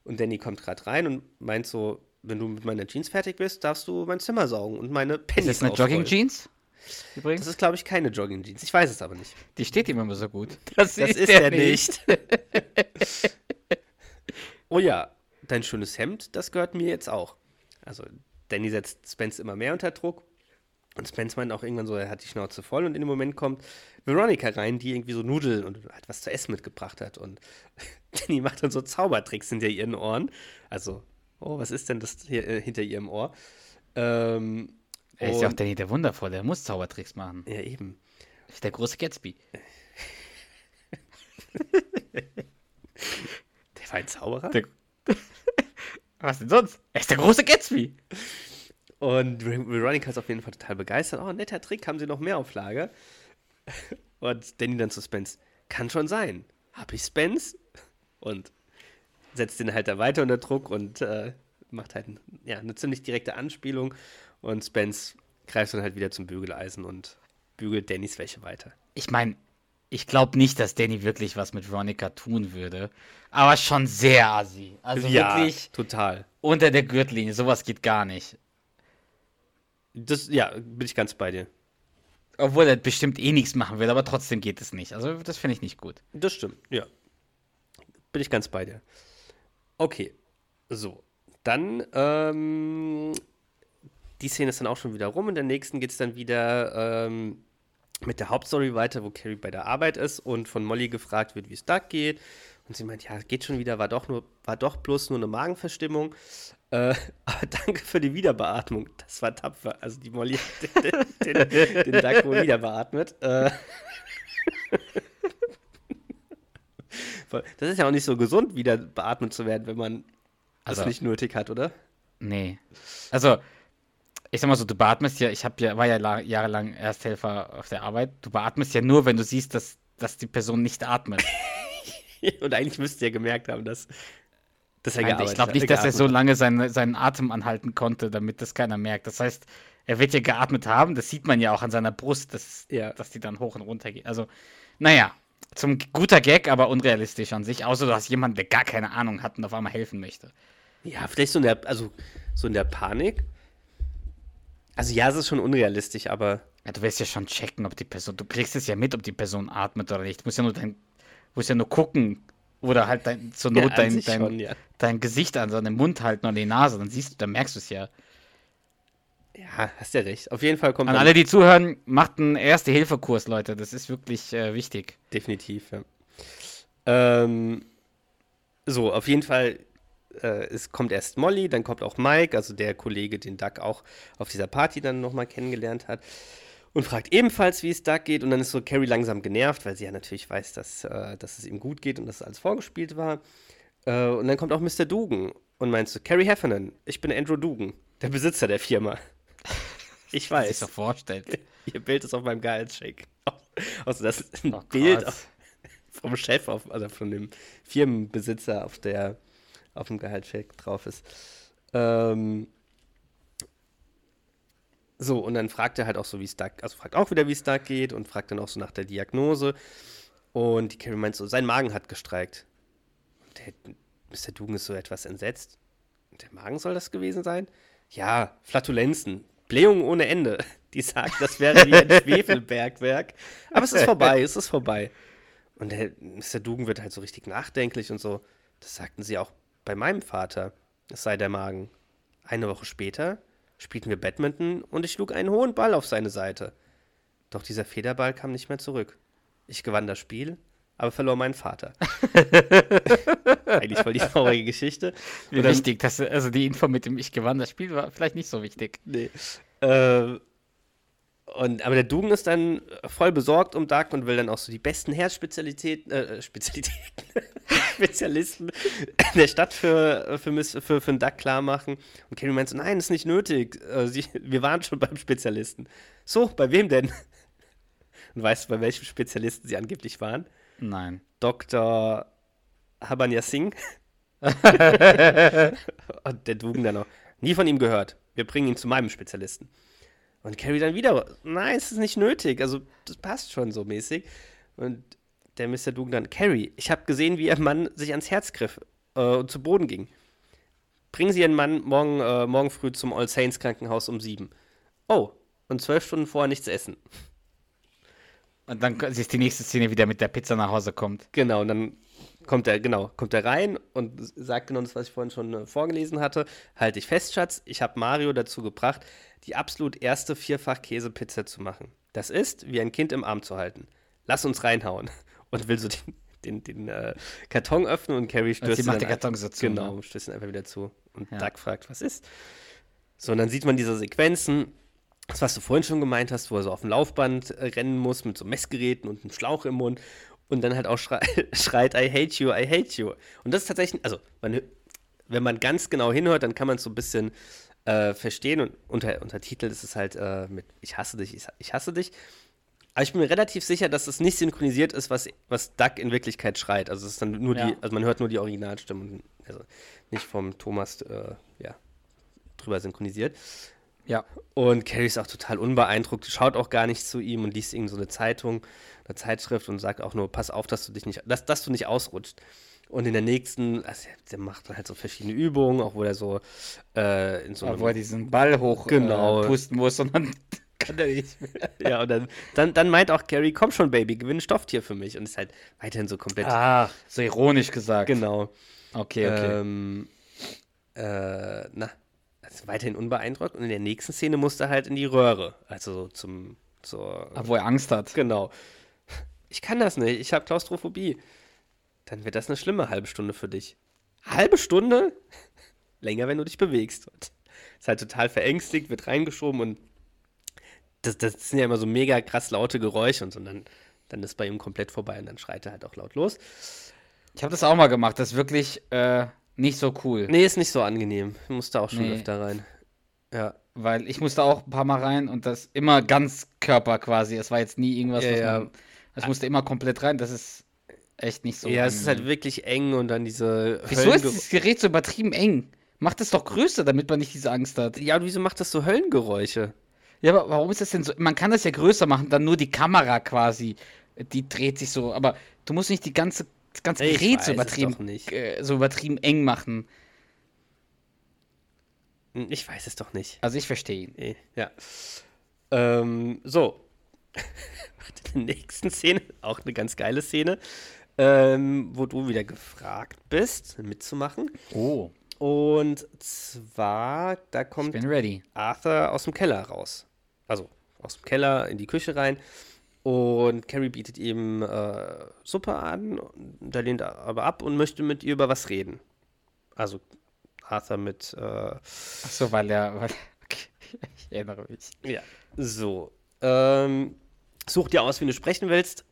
Und Danny kommt gerade rein und meint so, wenn du mit meiner Jeans fertig bist, darfst du mein Zimmer saugen und meine Ist Pennies das eine. Jogging-Jeans? Das Übrigens. ist, glaube ich, keine Jogging-Jeans. Ich weiß es aber nicht. Die steht ihm immer so gut. Das, Das ist er nicht. oh ja, dein schönes Hemd, das gehört mir jetzt auch. Also, Danny setzt Spence immer mehr unter Druck. Und Spence meint auch irgendwann so, er hat die Schnauze voll. Und in dem Moment kommt Veronica rein, die irgendwie so Nudeln und halt was zu essen mitgebracht hat. Und Danny macht dann so Zaubertricks hinter ihren Ohren. Also, oh, was ist denn das hier äh, hinter ihrem Ohr? Ähm, Er ist ja auch Danny der Wundervolle. Er muss Zaubertricks machen. ja, eben. Ist der große Gatsby. Der war ein Zauberer? Der- Was denn sonst? Er ist der große Gatsby. Und Ver- Veronica ist auf jeden Fall total begeistert. Oh, netter Trick, haben sie noch mehr auf Lager? Und Danny dann zu Spence. Kann schon sein. Hab ich Spence? Und setzt den halt da weiter unter Druck und äh, macht halt ja, eine ziemlich direkte Anspielung. Und Spence greift dann halt wieder zum Bügeleisen und bügelt Dannys Wäsche weiter. Ich meine, ich glaube nicht, dass Danny wirklich was mit Veronica tun würde. Aber schon sehr assi. Also wirklich total. unter der Gürtellinie. Sowas geht gar nicht. Das, ja, bin ich ganz bei dir. Obwohl er bestimmt eh nichts machen will, aber trotzdem geht es nicht. Also das finde ich nicht gut. Das stimmt, ja. Bin ich ganz bei dir. Okay, so. Dann, ähm, die Szene ist dann auch schon wieder rum. In der nächsten geht es dann wieder ähm, mit der Hauptstory weiter, wo Carrie bei der Arbeit ist und von Molly gefragt wird, wie es Doug geht. Und sie meint, ja, geht schon wieder, war doch, nur, war doch bloß nur eine Magenverstimmung. Äh, aber danke für die Wiederbeatmung. Das war tapfer. Also die Molly hat den, den, den Doug wohl wieder beatmet. Äh, Das ist ja auch nicht so gesund, wieder beatmet zu werden, wenn man Also- das nicht nötig hat, oder? Nee. Also, ich sag mal so, du beatmest ja, ich hab ja, war ja la- jahrelang Ersthelfer auf der Arbeit. Du beatmest ja nur, wenn du siehst, dass, dass die Person nicht atmet. Und eigentlich müsste er gemerkt haben, dass, dass er Nein, ich gearbeitet glaube hat, nicht, dass er so lange seine, seinen Atem anhalten konnte, damit das keiner merkt. Das heißt, er wird ja geatmet haben, das sieht man ja auch an seiner Brust, dass, Ja. dass die dann hoch und runter geht. Also, naja, zum guter Gag, aber unrealistisch an sich, außer du hast jemanden, der gar keine Ahnung hat und auf einmal helfen möchte. Ja, vielleicht so in der, also so in der Panik. Also ja, es ist schon unrealistisch, aber Ja, du wirst ja schon checken, ob die Person, du kriegst es ja mit, ob die Person atmet oder nicht. Du musst ja nur dein, musst ja nur gucken oder halt dein, zur Ja, Not an dein, dein, schon, ja. dein Gesicht an seinem Mund halten oder die Nase, dann siehst du, dann merkst du es ja. Ja, hast ja recht. Auf jeden Fall kommt An alle, die zuhören, macht einen Erste-Hilfe-Kurs, Leute. Das ist wirklich äh, wichtig. Definitiv, ja. Ähm, so, auf jeden Fall, äh, es kommt erst Molly, dann kommt auch Mike, also der Kollege, den Doug auch auf dieser Party dann nochmal kennengelernt hat. und fragt ebenfalls, wie es Doug geht. Und dann ist so Carrie langsam genervt, weil sie ja natürlich weiß, dass, äh, dass es ihm gut geht und dass alles vorgespielt war. Äh, und dann kommt auch Mr. Dugan und meint so, Carrie Heffernan, ich bin Andrew Dugan, der Besitzer der Firma. Ich Kann sich weiß. so vorstellt. Ihr Bild ist auf meinem Gehaltscheck. Also das ist ein Oh Bild auf, vom Chef, auf, also von dem Firmenbesitzer, auf der auf dem Gehaltscheck drauf ist. Ähm, so, und dann fragt er halt auch so, wie es da, also fragt auch wieder, wie es da geht und fragt dann auch so nach der Diagnose. Und die Carrie meint so, sein Magen hat gestreikt. Und der Mr. Dugan ist so etwas entsetzt. Der Magen soll das gewesen sein? Ja, Flatulenzen. Blähungen ohne Ende. Die sagt, das wäre wie ein Schwefelbergwerk. Aber es ist vorbei, es ist vorbei. Und der Mr. Dugan wird halt so richtig nachdenklich und so. Das sagten sie auch bei meinem Vater. Es sei der Magen. Eine Woche später spielten wir Badminton und ich schlug einen hohen Ball auf seine Seite. Doch dieser Federball kam nicht mehr zurück. Ich gewann das Spiel, aber verlor meinen Vater. Eigentlich voll die traurige Geschichte. Wie dann- wichtig, dass, also die Info mit dem Ich gewann, das Spiel war vielleicht nicht so wichtig. Nee. Äh, und, aber der Dugan ist dann voll besorgt um Doug und will dann auch so die besten Herzspezialitäten, äh, Spezialitäten, Spezialisten der Stadt für, für, Miss, für, für den Duck klar machen. Und Carrie meint so, nein, ist nicht nötig. Äh, sie, wir waren schon beim Spezialisten. So, bei wem denn? Und weißt du, bei welchem Spezialisten sie angeblich waren? Nein. Dr. Habanya Singh. und der Dugan dann noch, nie von ihm gehört. Wir bringen ihn zu meinem Spezialisten. Und Carrie dann wieder, nein, es ist nicht nötig. Also, das passt schon so mäßig. Und der Mr. Dugan dann, Carrie, ich habe gesehen, wie Ihr Mann sich ans Herz griff äh, und zu Boden ging. Bringen Sie Ihren Mann morgen, äh, morgen früh zum All Saints Krankenhaus um sieben. Oh, und zwölf Stunden vorher nichts essen. Und dann ist die nächste Szene wieder mit der Pizza nach Hause kommt. Genau, und dann kommt er, genau, kommt er rein und sagt genau das, was ich vorhin schon äh, vorgelesen hatte. Halt dich fest, Schatz, ich habe Mario dazu gebracht, die absolut erste Vierfach-Käse-Pizza zu machen. Das ist, wie ein Kind im Arm zu halten. Lass uns reinhauen. Und will so den, den, den äh, Karton öffnen und Carrie stößt sie ihn macht dann den Karton so zu, Genau, ne? stößt ihn einfach wieder zu. Und Ja. Doug fragt, was ist? So, und dann sieht man diese Sequenzen, das, was du vorhin schon gemeint hast, wo er so auf dem Laufband äh, rennen muss mit so Messgeräten und einem Schlauch im Mund und dann halt auch schrei schreit, I hate you, I hate you. Und das ist tatsächlich, also, man, wenn man ganz genau hinhört, dann kann man es so ein bisschen äh, verstehen und unter, untertitelt ist es halt äh, mit Ich hasse dich, ich, ich hasse dich. Aber ich bin mir relativ sicher, dass es nicht synchronisiert ist, was, was Duck in Wirklichkeit schreit. Also es ist dann nur Ja. die, also man hört nur die Originalstimme und also nicht vom Thomas äh, ja, drüber synchronisiert. Ja. Und Carrie ist auch total unbeeindruckt, schaut auch gar nicht zu ihm und liest irgend so eine Zeitung, eine Zeitschrift und sagt auch nur, pass auf, dass du dich nicht, dass, dass du nicht ausrutscht. Und in der nächsten, also der macht halt so verschiedene Übungen, auch wo er so äh, in so einem, wo er diesen Ball hoch Genau. äh, pusten muss und dann kann er nicht mehr. ja, und dann, dann, dann meint auch Carrie, komm schon, Baby, gewinn ein Stofftier für mich. Und ist halt weiterhin so komplett, Ah, so ironisch gesagt. genau. Okay, okay. Ähm, äh, na, also weiterhin unbeeindruckt. Und in der nächsten Szene musste er halt in die Röhre, also zum, zur, Ah, wo er Angst hat. Genau. Ich kann das nicht, ich habe Klaustrophobie. Dann wird das eine schlimme halbe Stunde für dich. Halbe Stunde? Länger, wenn du dich bewegst. Und ist halt total verängstigt, wird reingeschoben und das, das sind ja immer so mega krass laute Geräusche und so. Und dann, dann ist bei ihm komplett vorbei und dann schreit er halt auch laut los. Ich habe das auch mal gemacht. Das ist wirklich äh, nicht so cool. Nee, ist nicht so angenehm. Ich musste auch schon Nee. öfter rein. Ja. Weil ich musste auch ein paar Mal rein und das immer ganz Körper quasi. Es war jetzt nie irgendwas, Ja, was ja. man. Es musste immer komplett rein. Das ist echt nicht so. ja, es ist halt angenehm. wirklich eng und dann diese. Wieso ist Höllengeräusche- dieses Gerät so übertrieben eng? Macht es doch größer, damit man nicht diese Angst hat. Ja, und wieso macht das so Höllengeräusche? Ja, aber warum ist das denn so? Man kann das ja größer machen, dann nur die Kamera quasi. Die dreht sich so, aber du musst nicht die ganze, das ganze Gerät weiß so übertrieben, äh, so übertrieben eng machen. Hm, Ich weiß es doch nicht. Also ich verstehe ihn. Nee, ja. Ähm, so. In der nächsten Szene, auch eine ganz geile Szene, ähm, wo du wieder gefragt bist, mitzumachen. Oh, Und zwar, da kommt. Arthur aus dem Keller raus. Also aus dem Keller in die Küche rein. Und Carrie bietet ihm äh, Suppe an, er lehnt aber ab und möchte mit ihr über was reden. Also Arthur mit, äh, Ach so, weil er, weil, okay, ich erinnere mich. ja, so. Ähm, such dir aus, wie du sprechen willst.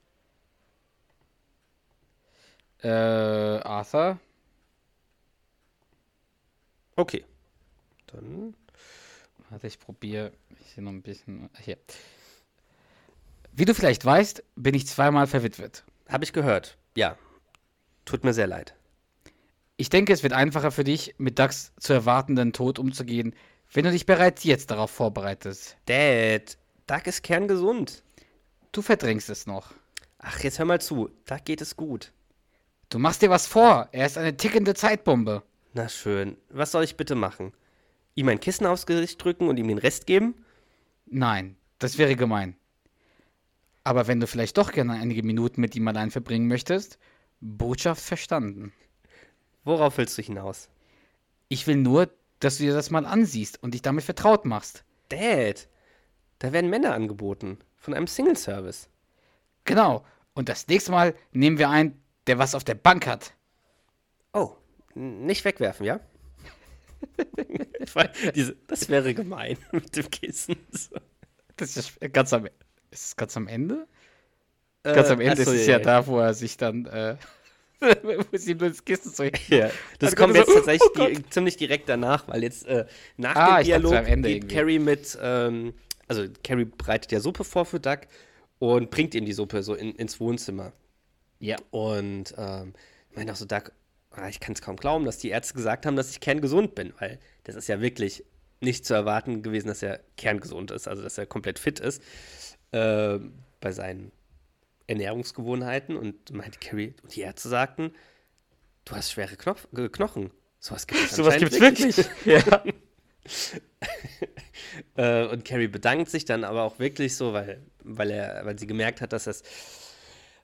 Äh, Arthur? Okay. Dann. Warte, ich probiere hier noch ein bisschen. Hier. Wie du vielleicht weißt, bin ich zweimal verwitwet. Habe ich gehört. Ja. Tut mir sehr leid. Ich denke, es wird einfacher für dich, mit Dax zu erwartenden Tod umzugehen, wenn du dich bereits jetzt darauf vorbereitest. Dad, Doug ist kerngesund. Du verdrängst es noch. Ach, jetzt hör mal zu. Doug geht es gut. Du machst dir was vor. Er ist eine tickende Zeitbombe. Na schön. Was soll ich bitte machen? Ihm ein Kissen aufs Gesicht drücken und ihm den Rest geben? Nein, das wäre gemein. Aber wenn du vielleicht doch gerne einige Minuten mit ihm allein verbringen möchtest, Botschaft verstanden. Worauf willst du hinaus? Ich will nur, dass du dir das mal ansiehst und dich damit vertraut machst. Dad, da werden Männer angeboten. Von einem Single-Service. Genau. Und das nächste Mal nehmen wir einen, der was auf der Bank hat. Oh, nicht wegwerfen, ja? Das wäre gemein mit dem Kissen. Das ist ganz am, ist es ganz am Ende? Äh, Ganz am Ende achso, ist es ja, da, wo er sich dann, äh, wo sie das Kissen so Ja, das Also kommt so, jetzt oh, tatsächlich oh ziemlich direkt danach, weil jetzt äh, nach Ah, dem ich dachte, Dialog Ende geht irgendwie. Carrie mit, ähm, also Carrie bereitet ja Suppe vor für Doug und bringt ihm die Suppe so in, ins Wohnzimmer. Ja. Und ähm, meint auch so, Doug, ah, ich kann es kaum glauben, dass die Ärzte gesagt haben, dass ich kerngesund bin, weil das ist ja wirklich nicht zu erwarten gewesen, dass er kerngesund ist, also dass er komplett fit ist äh, bei seinen Ernährungsgewohnheiten. Und meinte Carrie, und die Ärzte sagten, du hast schwere Knopf äh, Knochen. Sowas gibt es Sowas gibt's wirklich. ja. Äh, und Carrie bedankt sich dann aber auch wirklich so, weil, weil, er, weil sie gemerkt hat, dass er es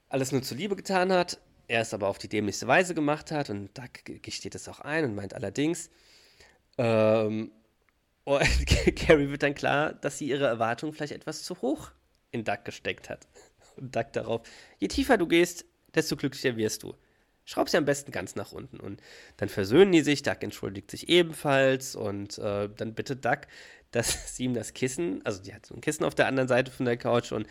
alles nur zur Liebe getan hat. Er es aber auf die dämlichste Weise gemacht hat und da gesteht es auch ein und meint allerdings. Ähm, und Carrie wird dann klar, dass sie ihre Erwartungen vielleicht etwas zu hoch in Duck gesteckt hat. Und Duck darauf, je tiefer du gehst, desto glücklicher wirst du. Schraub sie am besten ganz nach unten. Und dann versöhnen die sich, Duck entschuldigt sich ebenfalls und äh, dann bittet Duck, dass sie ihm das Kissen, also die hat so ein Kissen auf der anderen Seite von der Couch und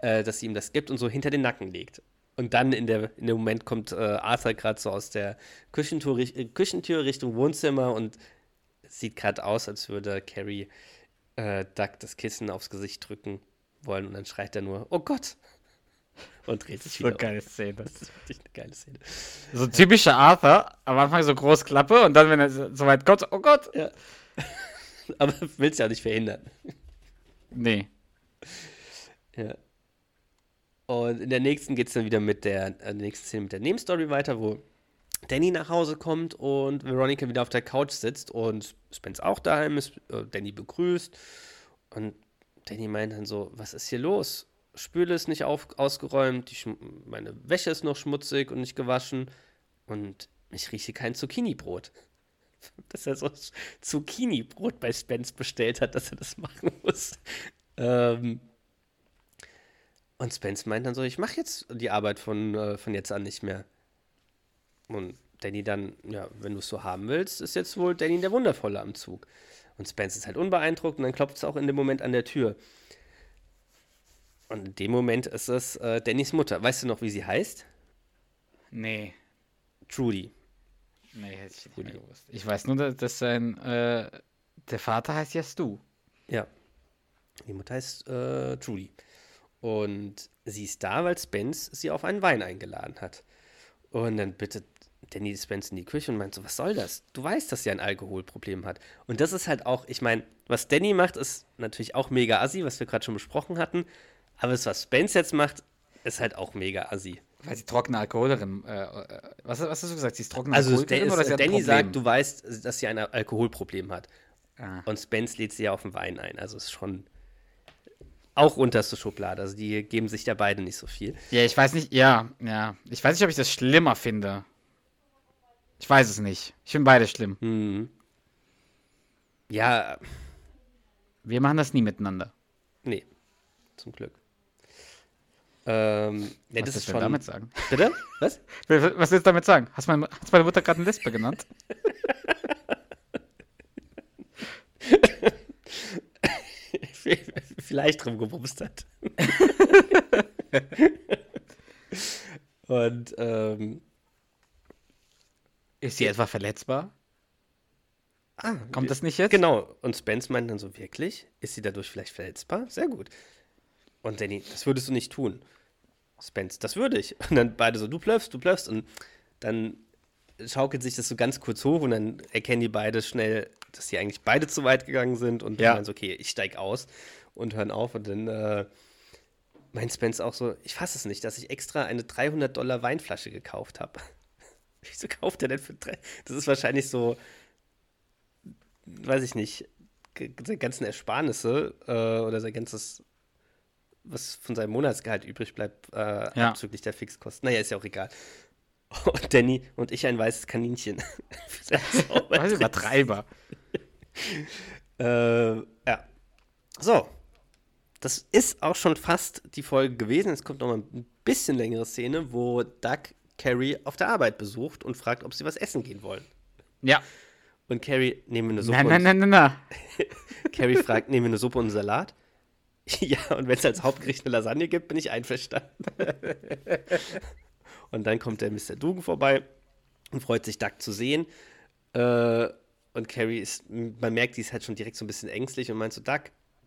äh, dass sie ihm das gibt und so hinter den Nacken legt. Und dann in, der, in dem Moment kommt äh, Arthur gerade so aus der Küchentür, äh, Küchentür Richtung Wohnzimmer und sieht gerade aus, als würde Carrie äh, Duck das Kissen aufs Gesicht drücken wollen und dann schreit er nur, oh Gott! Und dreht sich So wieder. eine um. geile Szene. Das ist wirklich eine geile Szene. So typischer Arthur, am Anfang so groß Klappe und dann, wenn er so so weit kommt, oh Gott. Ja. Aber willst ja nicht verhindern. Nee. Ja. Und in der nächsten geht es dann wieder mit der, äh, der nächsten Szene mit der Nebenstory weiter, wo Danny nach Hause kommt und Veronica wieder auf der Couch sitzt und Spence auch daheim ist, äh, Danny begrüßt und Danny meint dann so, was ist hier los? Spüle ist nicht auf, ausgeräumt, meine Wäsche ist noch schmutzig und nicht gewaschen und ich rieche kein Zucchini-Brot. Dass er so Zucchini-Brot bei Spence bestellt hat, dass er das machen muss. Ähm, und Spence meint dann so, ich mache jetzt die Arbeit von, äh, von jetzt an nicht mehr. Und Danny dann, ja, wenn du es so haben willst, ist jetzt wohl Danny der Wundervolle am Zug. Und Spence ist halt unbeeindruckt und dann klopft es auch in dem Moment an der Tür. Und in dem Moment ist es äh, Dannys Mutter. Weißt du noch, wie sie heißt? Nee. Trudy. Nee, hätte ich nicht gewusst. Ich weiß nur, dass, dass sein, äh, der Vater heißt ja Stu. Ja. Die Mutter heißt äh, Trudy. Und sie ist da, weil Spence sie auf einen Wein eingeladen hat. Und dann bittet Danny Spence in die Küche und meint so, was soll das? Du weißt, dass sie ein Alkoholproblem hat. Und das ist halt auch, ich meine, was Danny macht, ist natürlich auch mega assi, was wir gerade schon besprochen hatten. Aber das, was Spence jetzt macht, ist halt auch mega assi. Weil sie trockene Alkoholikerin, äh, äh, was, was hast du gesagt? Sie ist trockene Also Alkoholikerin der oder sie Danny Problem? sagt, du weißt, dass sie ein Alkoholproblem hat. Ah. Und Spence lädt sie ja auf den Wein ein. Also ist schon auch unterste Schublade. Also die geben sich da beide nicht so viel. Ja, ich weiß nicht, ja, ja. Ich weiß nicht, ob ich das schlimmer finde. Ich weiß es nicht. Ich finde beide schlimm. Hm. Ja, Wir machen das nie miteinander. nee, zum Glück. Ähm, nee, Was das ist willst du schon. damit sagen? Bitte? Was? Was willst du damit sagen? Hast meine, hast meine Mutter gerade eine Lesbe genannt? vielleicht rumgebumst hat. Und ähm, Ist sie etwa verletzbar? ah, Kommt das nicht jetzt? Genau. Und Spence meint dann so, wirklich? Ist sie dadurch vielleicht verletzbar? Sehr gut. Und Danny, das würdest du nicht tun. Spence, das würde ich. Und dann beide so, du blöffst, du blöffst. Und dann schaukelt sich das so ganz kurz hoch und dann erkennen die beide schnell, dass sie eigentlich beide zu weit gegangen sind und Ja. dann so, okay, ich steig aus und hören auf. Und dann äh, meint Spence auch so, ich fasse es nicht, dass ich extra eine 300 Dollar Weinflasche gekauft habe. Wieso kauft er denn für drei? Das ist wahrscheinlich so, weiß ich nicht, seine ganzen Ersparnisse äh, oder sein ganzes, was von seinem Monatsgehalt übrig bleibt, äh, Ja. abzüglich der Fixkosten. Naja, ist ja auch egal. Und Danny und ich ein weißes Kaninchen. Zaubertricks. Übertreiber. Äh, ja. So. Das ist auch schon fast die Folge gewesen. Jetzt kommt noch mal ein bisschen längere Szene, wo Doug Carrie auf der Arbeit besucht und fragt, ob sie was essen gehen wollen. Ja. Und Carrie, nehmen wir eine Suppe. Nein, nein, nein, nein, nein. Und, Carrie fragt, nehmen wir eine Suppe und einen Salat? Ja, und wenn es als Hauptgericht eine Lasagne gibt, bin ich einverstanden. und dann kommt der Mr. Dugan vorbei und freut sich, Doug zu sehen. Äh, und Carrie ist, man merkt, die ist halt schon direkt so ein bisschen ängstlich und meint so, Doug,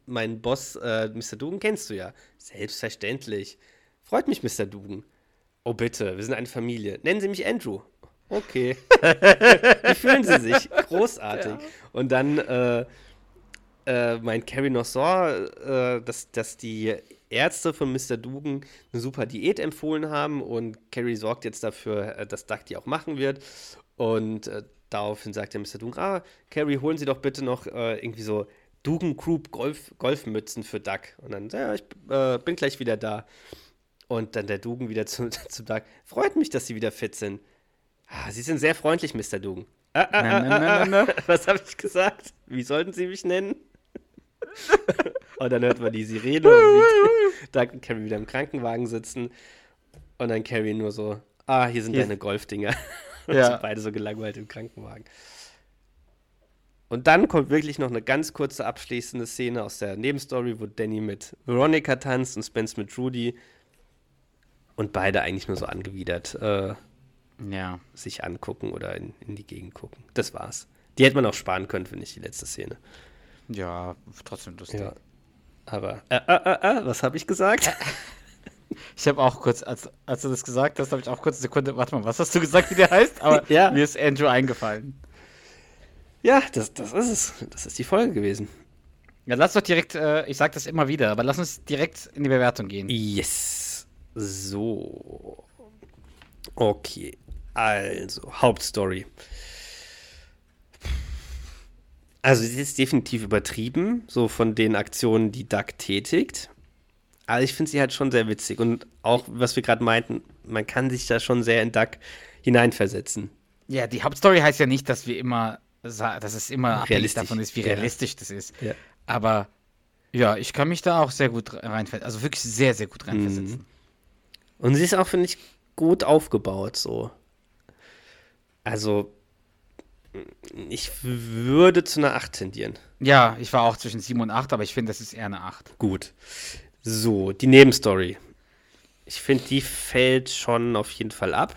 mein Boss, äh, Mr. Dugan, kennst du ja. Selbstverständlich. Freut mich, Mr. Dugan. Oh, bitte, wir sind eine Familie. Nennen Sie mich Andrew. Okay. Wie fühlen Sie sich? Großartig. Und dann äh, äh, meint Carrie noch so, äh, dass, dass die Ärzte von Mr. Dugan eine super Diät empfohlen haben und Carrie sorgt jetzt dafür, äh, dass Doug die auch machen wird. Und äh, daraufhin sagt der Mr. Dugan, ah, Carrie, holen Sie doch bitte noch äh, irgendwie so Dugan Group Golf, Golfmützen für Doug. Und dann, ja, ich äh, bin gleich wieder da. Und dann der Dugan wieder zu, zu Doug. Freut mich, dass Sie wieder fit sind. Ah, Sie sind sehr freundlich, Mr. Dugan. Ah, ah, ah, nein, ah, nein, nein, ah. Was habe ich gesagt? Wie sollten Sie mich nennen? und dann hört man die Sirene und Doug und Carrie wieder im Krankenwagen sitzen. Und dann Carrie nur so, ah, hier sind Hier- deine Golfdinger. Und Ja. sind beide so gelangweilt im Krankenwagen. Und dann kommt wirklich noch eine ganz kurze abschließende Szene aus der Nebenstory, wo Danny mit Veronica tanzt und Spence mit Rudy. Und beide eigentlich nur so angewidert äh, Ja. sich angucken oder in, in die Gegend gucken. Das war's. Die hätte man auch sparen können, finde ich, die letzte Szene. Ja, trotzdem lustig. Ja. Aber, äh, äh, äh, äh, was habe ich gesagt? Ich habe auch kurz, als, als du das gesagt hast, habe ich auch kurz eine Sekunde, warte mal, was hast du gesagt, wie der heißt? Aber Ja. mir ist Andrew eingefallen. ja, das, das ist es. Das ist die Folge gewesen. Ja, lass doch direkt, äh, ich sag das immer wieder, aber lass uns direkt in die Bewertung gehen. Yes. So. Okay. Also, Hauptstory. Also, sie ist definitiv übertrieben, so von den Aktionen, die Duck tätigt. Aber ich finde sie halt schon sehr witzig. Und auch, was wir gerade meinten, man kann sich da schon sehr in Duck hineinversetzen. Ja, die Hauptstory heißt ja nicht, dass wir immer, dass es immer abhängig Realistisch. davon ist, wie Ja. realistisch das ist. Ja. Aber ja, ich kann mich da auch sehr gut reinversetzen, also wirklich sehr, sehr gut Mhm. Und sie ist auch, finde ich, gut aufgebaut, so. Also, ich würde zu einer 8 tendieren. Ja, ich war auch zwischen 7 und 8, aber ich finde, das ist eher eine 8. Gut. So, die Nebenstory. Ich finde, die fällt schon auf jeden Fall ab.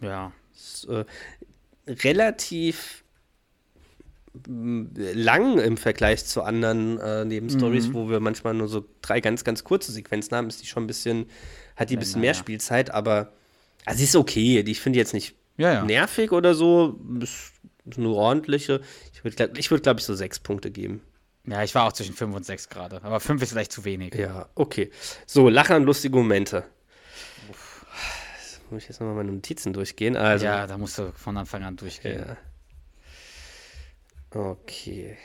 Ja. Ist, äh, relativ lang im Vergleich zu anderen äh, Nebenstories, wo wir manchmal nur so drei ganz, ganz kurze Sequenzen haben, ist die schon ein bisschen, hat die ein bisschen mehr ja. Spielzeit, aber also sie ist okay. Die- Ich finde die jetzt nicht Ja, ja. nervig oder so. Ist, ist eine ordentliche. Ich würde, ich würd, glaube ich, so sechs Punkte geben. Ja, ich war auch zwischen 5 und 6 gerade. Aber 5 ist vielleicht zu wenig. Ja, okay. So, Lacher und lustige Momente. Muss ich jetzt nochmal meine Notizen durchgehen? Also, ja, da musst du von Anfang an durchgehen. ja. Okay.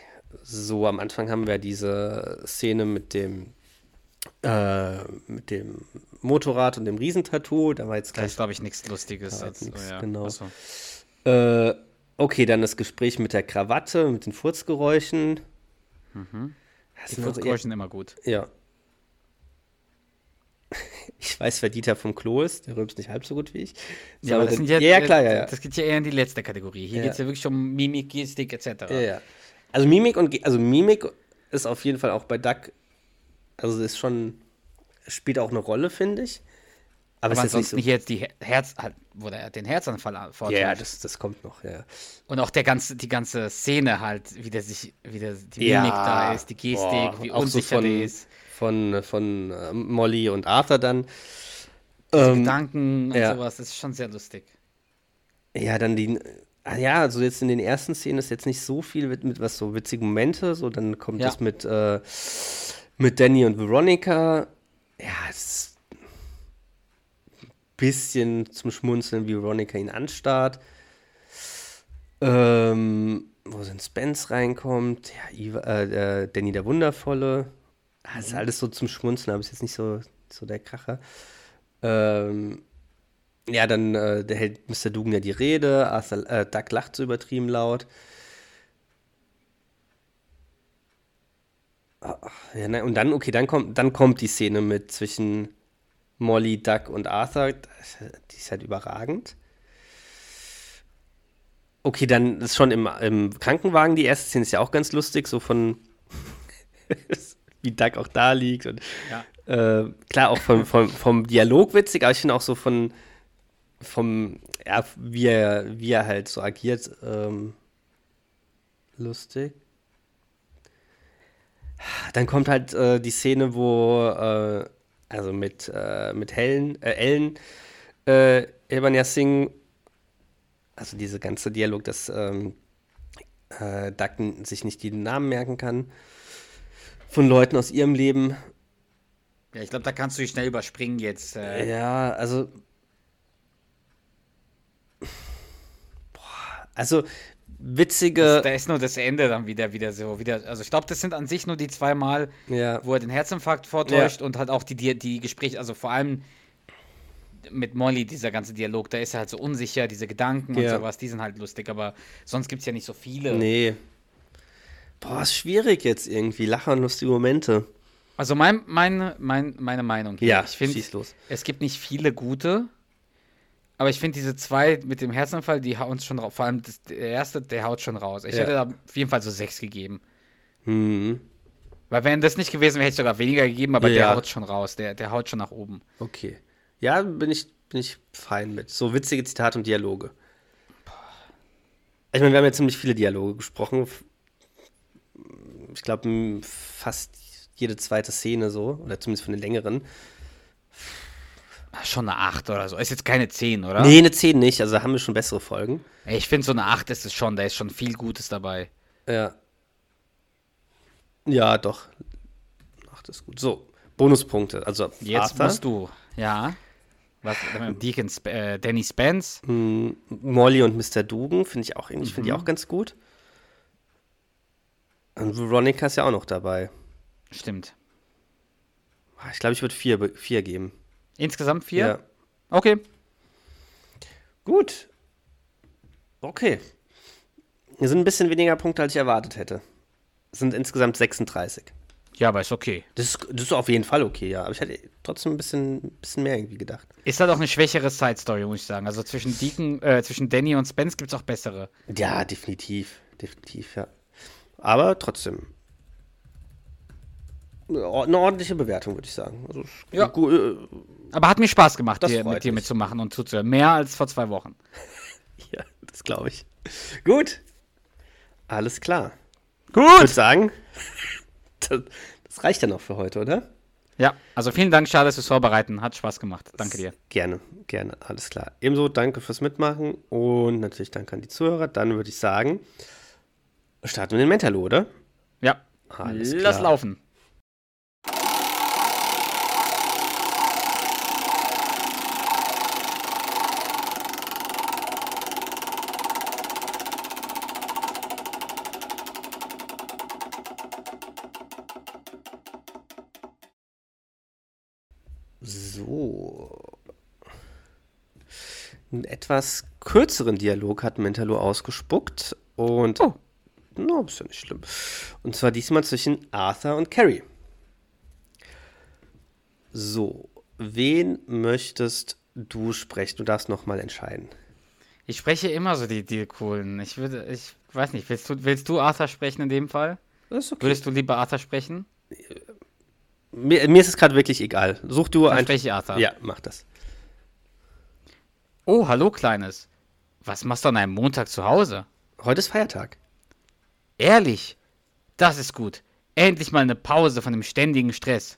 So, am Anfang haben wir diese Szene mit dem, äh, mit dem Motorrad und dem Riesentattoo. Da war jetzt gleich ist, glaube ich, nichts Lustiges. Ist nix, ja. genau. Achso. Äh, okay, dann das Gespräch mit der Krawatte, mit den Furzgeräuschen. Das Die sind auch eher- Furzgeräusche sind immer gut. Ja. Ich weiß, wer Dieter vom Klo ist. Der rülpst nicht halb so gut wie ich. Ja, aber das sind ja, ja, klar, ja, ja. Das geht ja eher in die letzte Kategorie. Hier Ja. geht es ja wirklich um Mimik, Gestik etc. ja, ja. Also Mimik und also Mimik ist auf jeden Fall auch bei Duck, also ist schon, spielt auch eine Rolle, finde ich. Aber, ist aber jetzt ansonsten nicht jetzt die Herz, halt, wo der den Herzanfall vortäuscht. ja, das, das kommt noch, ja. Und auch der ganze, die ganze Szene halt, wie der sich, wie der, die Ja. Mimik da ist, die Gestik, Boah, wie auch so unsicher von- die ist, Von, von äh, Molly und Arthur dann. Ähm, Gedanken und ja. sowas, das ist schon sehr lustig. Ja, dann die. Ah ja, also jetzt in den ersten Szenen ist jetzt nicht so viel mit, mit was so witzige Momente. So, dann kommt Ja. das mit, äh, mit Danny und Veronica. Ja, es ist ein bisschen zum Schmunzeln, wie Veronica ihn anstarrt. Ähm, wo dann Spence reinkommt. Ja, Iva, äh, äh, Danny der Wundervolle. Ah, Mhm. ist alles so zum Schmunzeln, aber ist jetzt nicht so, so der Kracher. Ähm, ja, dann äh, hält Mr. Dugan ja die Rede, Arthur, äh, Doug lacht so übertrieben laut. Ja, ne, und dann, okay, dann kommt, dann kommt die Szene mit zwischen Molly, Doug und Arthur. Die ist halt überragend. Okay, dann ist schon im, im Krankenwagen die erste Szene ist ja auch ganz lustig, so von wie Doug auch da liegt und Ja. äh, klar, auch vom, vom, vom Dialog witzig, aber ich finde auch so von vom, ja, wie er, wie er halt so agiert, ähm, lustig. Dann kommt halt äh, die Szene, wo, äh, also mit, äh, mit Helen, äh, Ellen, äh, Ebanya Singh, also diese ganze Dialog, dass ähm, äh, Doug sich nicht die Namen merken kann von Leuten aus ihrem Leben. Ja, ich glaube, da kannst du dich schnell überspringen jetzt. Äh, Ja, also. Boah, also witzige. Da ist nur das Ende dann wieder, wieder so. Wieder, also ich glaube, das sind an sich nur die zwei Mal, Ja, wo er den Herzinfarkt vortäuscht und halt auch die, die, die Gespräche, also vor allem mit Molly, dieser ganze Dialog, da ist er halt so unsicher, diese Gedanken und Ja. sowas, die sind halt lustig, aber sonst gibt es ja nicht so viele. nee. Boah, ist schwierig jetzt irgendwie. Lacher und lustige Momente. Also mein, mein, mein, meine Meinung hier, Ja, ich finde, es gibt nicht viele gute, aber ich finde diese zwei mit dem Herzinfall, die hauen schon raus. Vor allem das, der erste, der haut schon raus. Ich Ja. hätte da auf jeden Fall so sechs gegeben. Hm, Weil wenn das nicht gewesen wäre, hätte ich sogar weniger gegeben, aber Ja. der haut schon raus. Der, der haut schon nach oben. okay. Ja, bin ich, bin ich fein mit. So witzige Zitate und Dialoge. Ich meine, wir haben ja ziemlich viele Dialoge gesprochen. Ich glaube, fast jede zweite Szene so, oder zumindest von den längeren. Ah, Schon eine 8 oder so. Ist jetzt keine 10, oder? Nee, eine 10 nicht, also da haben wir schon bessere Folgen. Ich finde, so eine 8 ist es schon. Da ist schon viel Gutes dabei. Ja. Ja, doch. Ach, das ist gut. So, Bonuspunkte. Also, Jetzt Arthur, musst du. Ja. Was? Deacon Sp äh, Danny Spence. mh, Molly und Mr. Dugan finde ich auch irgendwie, finde ich auch ganz gut. Und Veronica ist ja auch noch dabei. Stimmt. Ah, Ich glaube, ich würde vier, vier geben. Insgesamt 4? Ja. Okay. Gut. Okay. Hier sind ein bisschen weniger Punkte, als ich erwartet hätte. Es sind insgesamt 36. Ja, aber ist okay. Das ist, das ist auf jeden Fall okay, ja. Aber ich hätte trotzdem ein bisschen, bisschen mehr irgendwie gedacht. Ist halt auch eine schwächere Side-Story, muss ich sagen. Also zwischen Deacon, äh, zwischen Danny und Spence gibt es auch bessere. Ja, definitiv. Definitiv, ja. Aber trotzdem. Eine ordentliche Bewertung, würde ich sagen. Also, Ja. gu- äh, Aber hat mir Spaß gemacht, freut mit dir mitzumachen und zuzuhören. Mehr als vor zwei Wochen. ja, das glaube ich. Gut. Alles klar. Ich Gut. würde sagen, das, das reicht ja noch für heute, oder? Ja, also vielen Dank, Charles, fürs Vorbereiten. Hat Spaß gemacht. Danke dir. Gerne, gerne, alles klar. Ebenso danke fürs Mitmachen und natürlich danke an die Zuhörer. Dann würde ich sagen, starten wir den Mentalo, oder? Ja. Alles Lass klar. laufen. So. Einen etwas kürzeren Dialog hat Mentalo ausgespuckt und. Oh. No, ist ja nicht schlimm. Und zwar diesmal zwischen Arthur und Carrie. So, wen möchtest du sprechen? Du darfst nochmal entscheiden. Ich spreche immer so die, die coolen. Ich würde, ich weiß nicht, willst du, willst du Arthur sprechen in dem Fall? Das ist okay. Würdest du lieber Arthur sprechen? Mir, mir ist es gerade wirklich egal. Such du Dann ein. spreche ich Arthur. Ja, mach das. Oh, hallo, Kleines. Was machst du an einem Montag zu Hause? Heute ist Feiertag. Ehrlich? Das ist gut. Endlich mal eine Pause von dem ständigen Stress.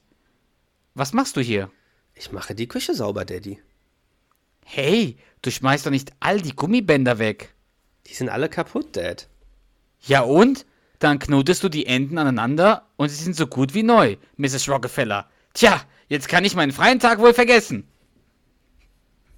Was machst du hier? Ich mache die Küche sauber, Daddy. Hey, du schmeißt doch nicht all die Gummibänder weg. Die sind alle kaputt, Dad. Ja und? Dann knotest du die Enden aneinander und sie sind so gut wie neu, Mrs. Rockefeller. Tja, jetzt kann ich meinen freien Tag wohl vergessen.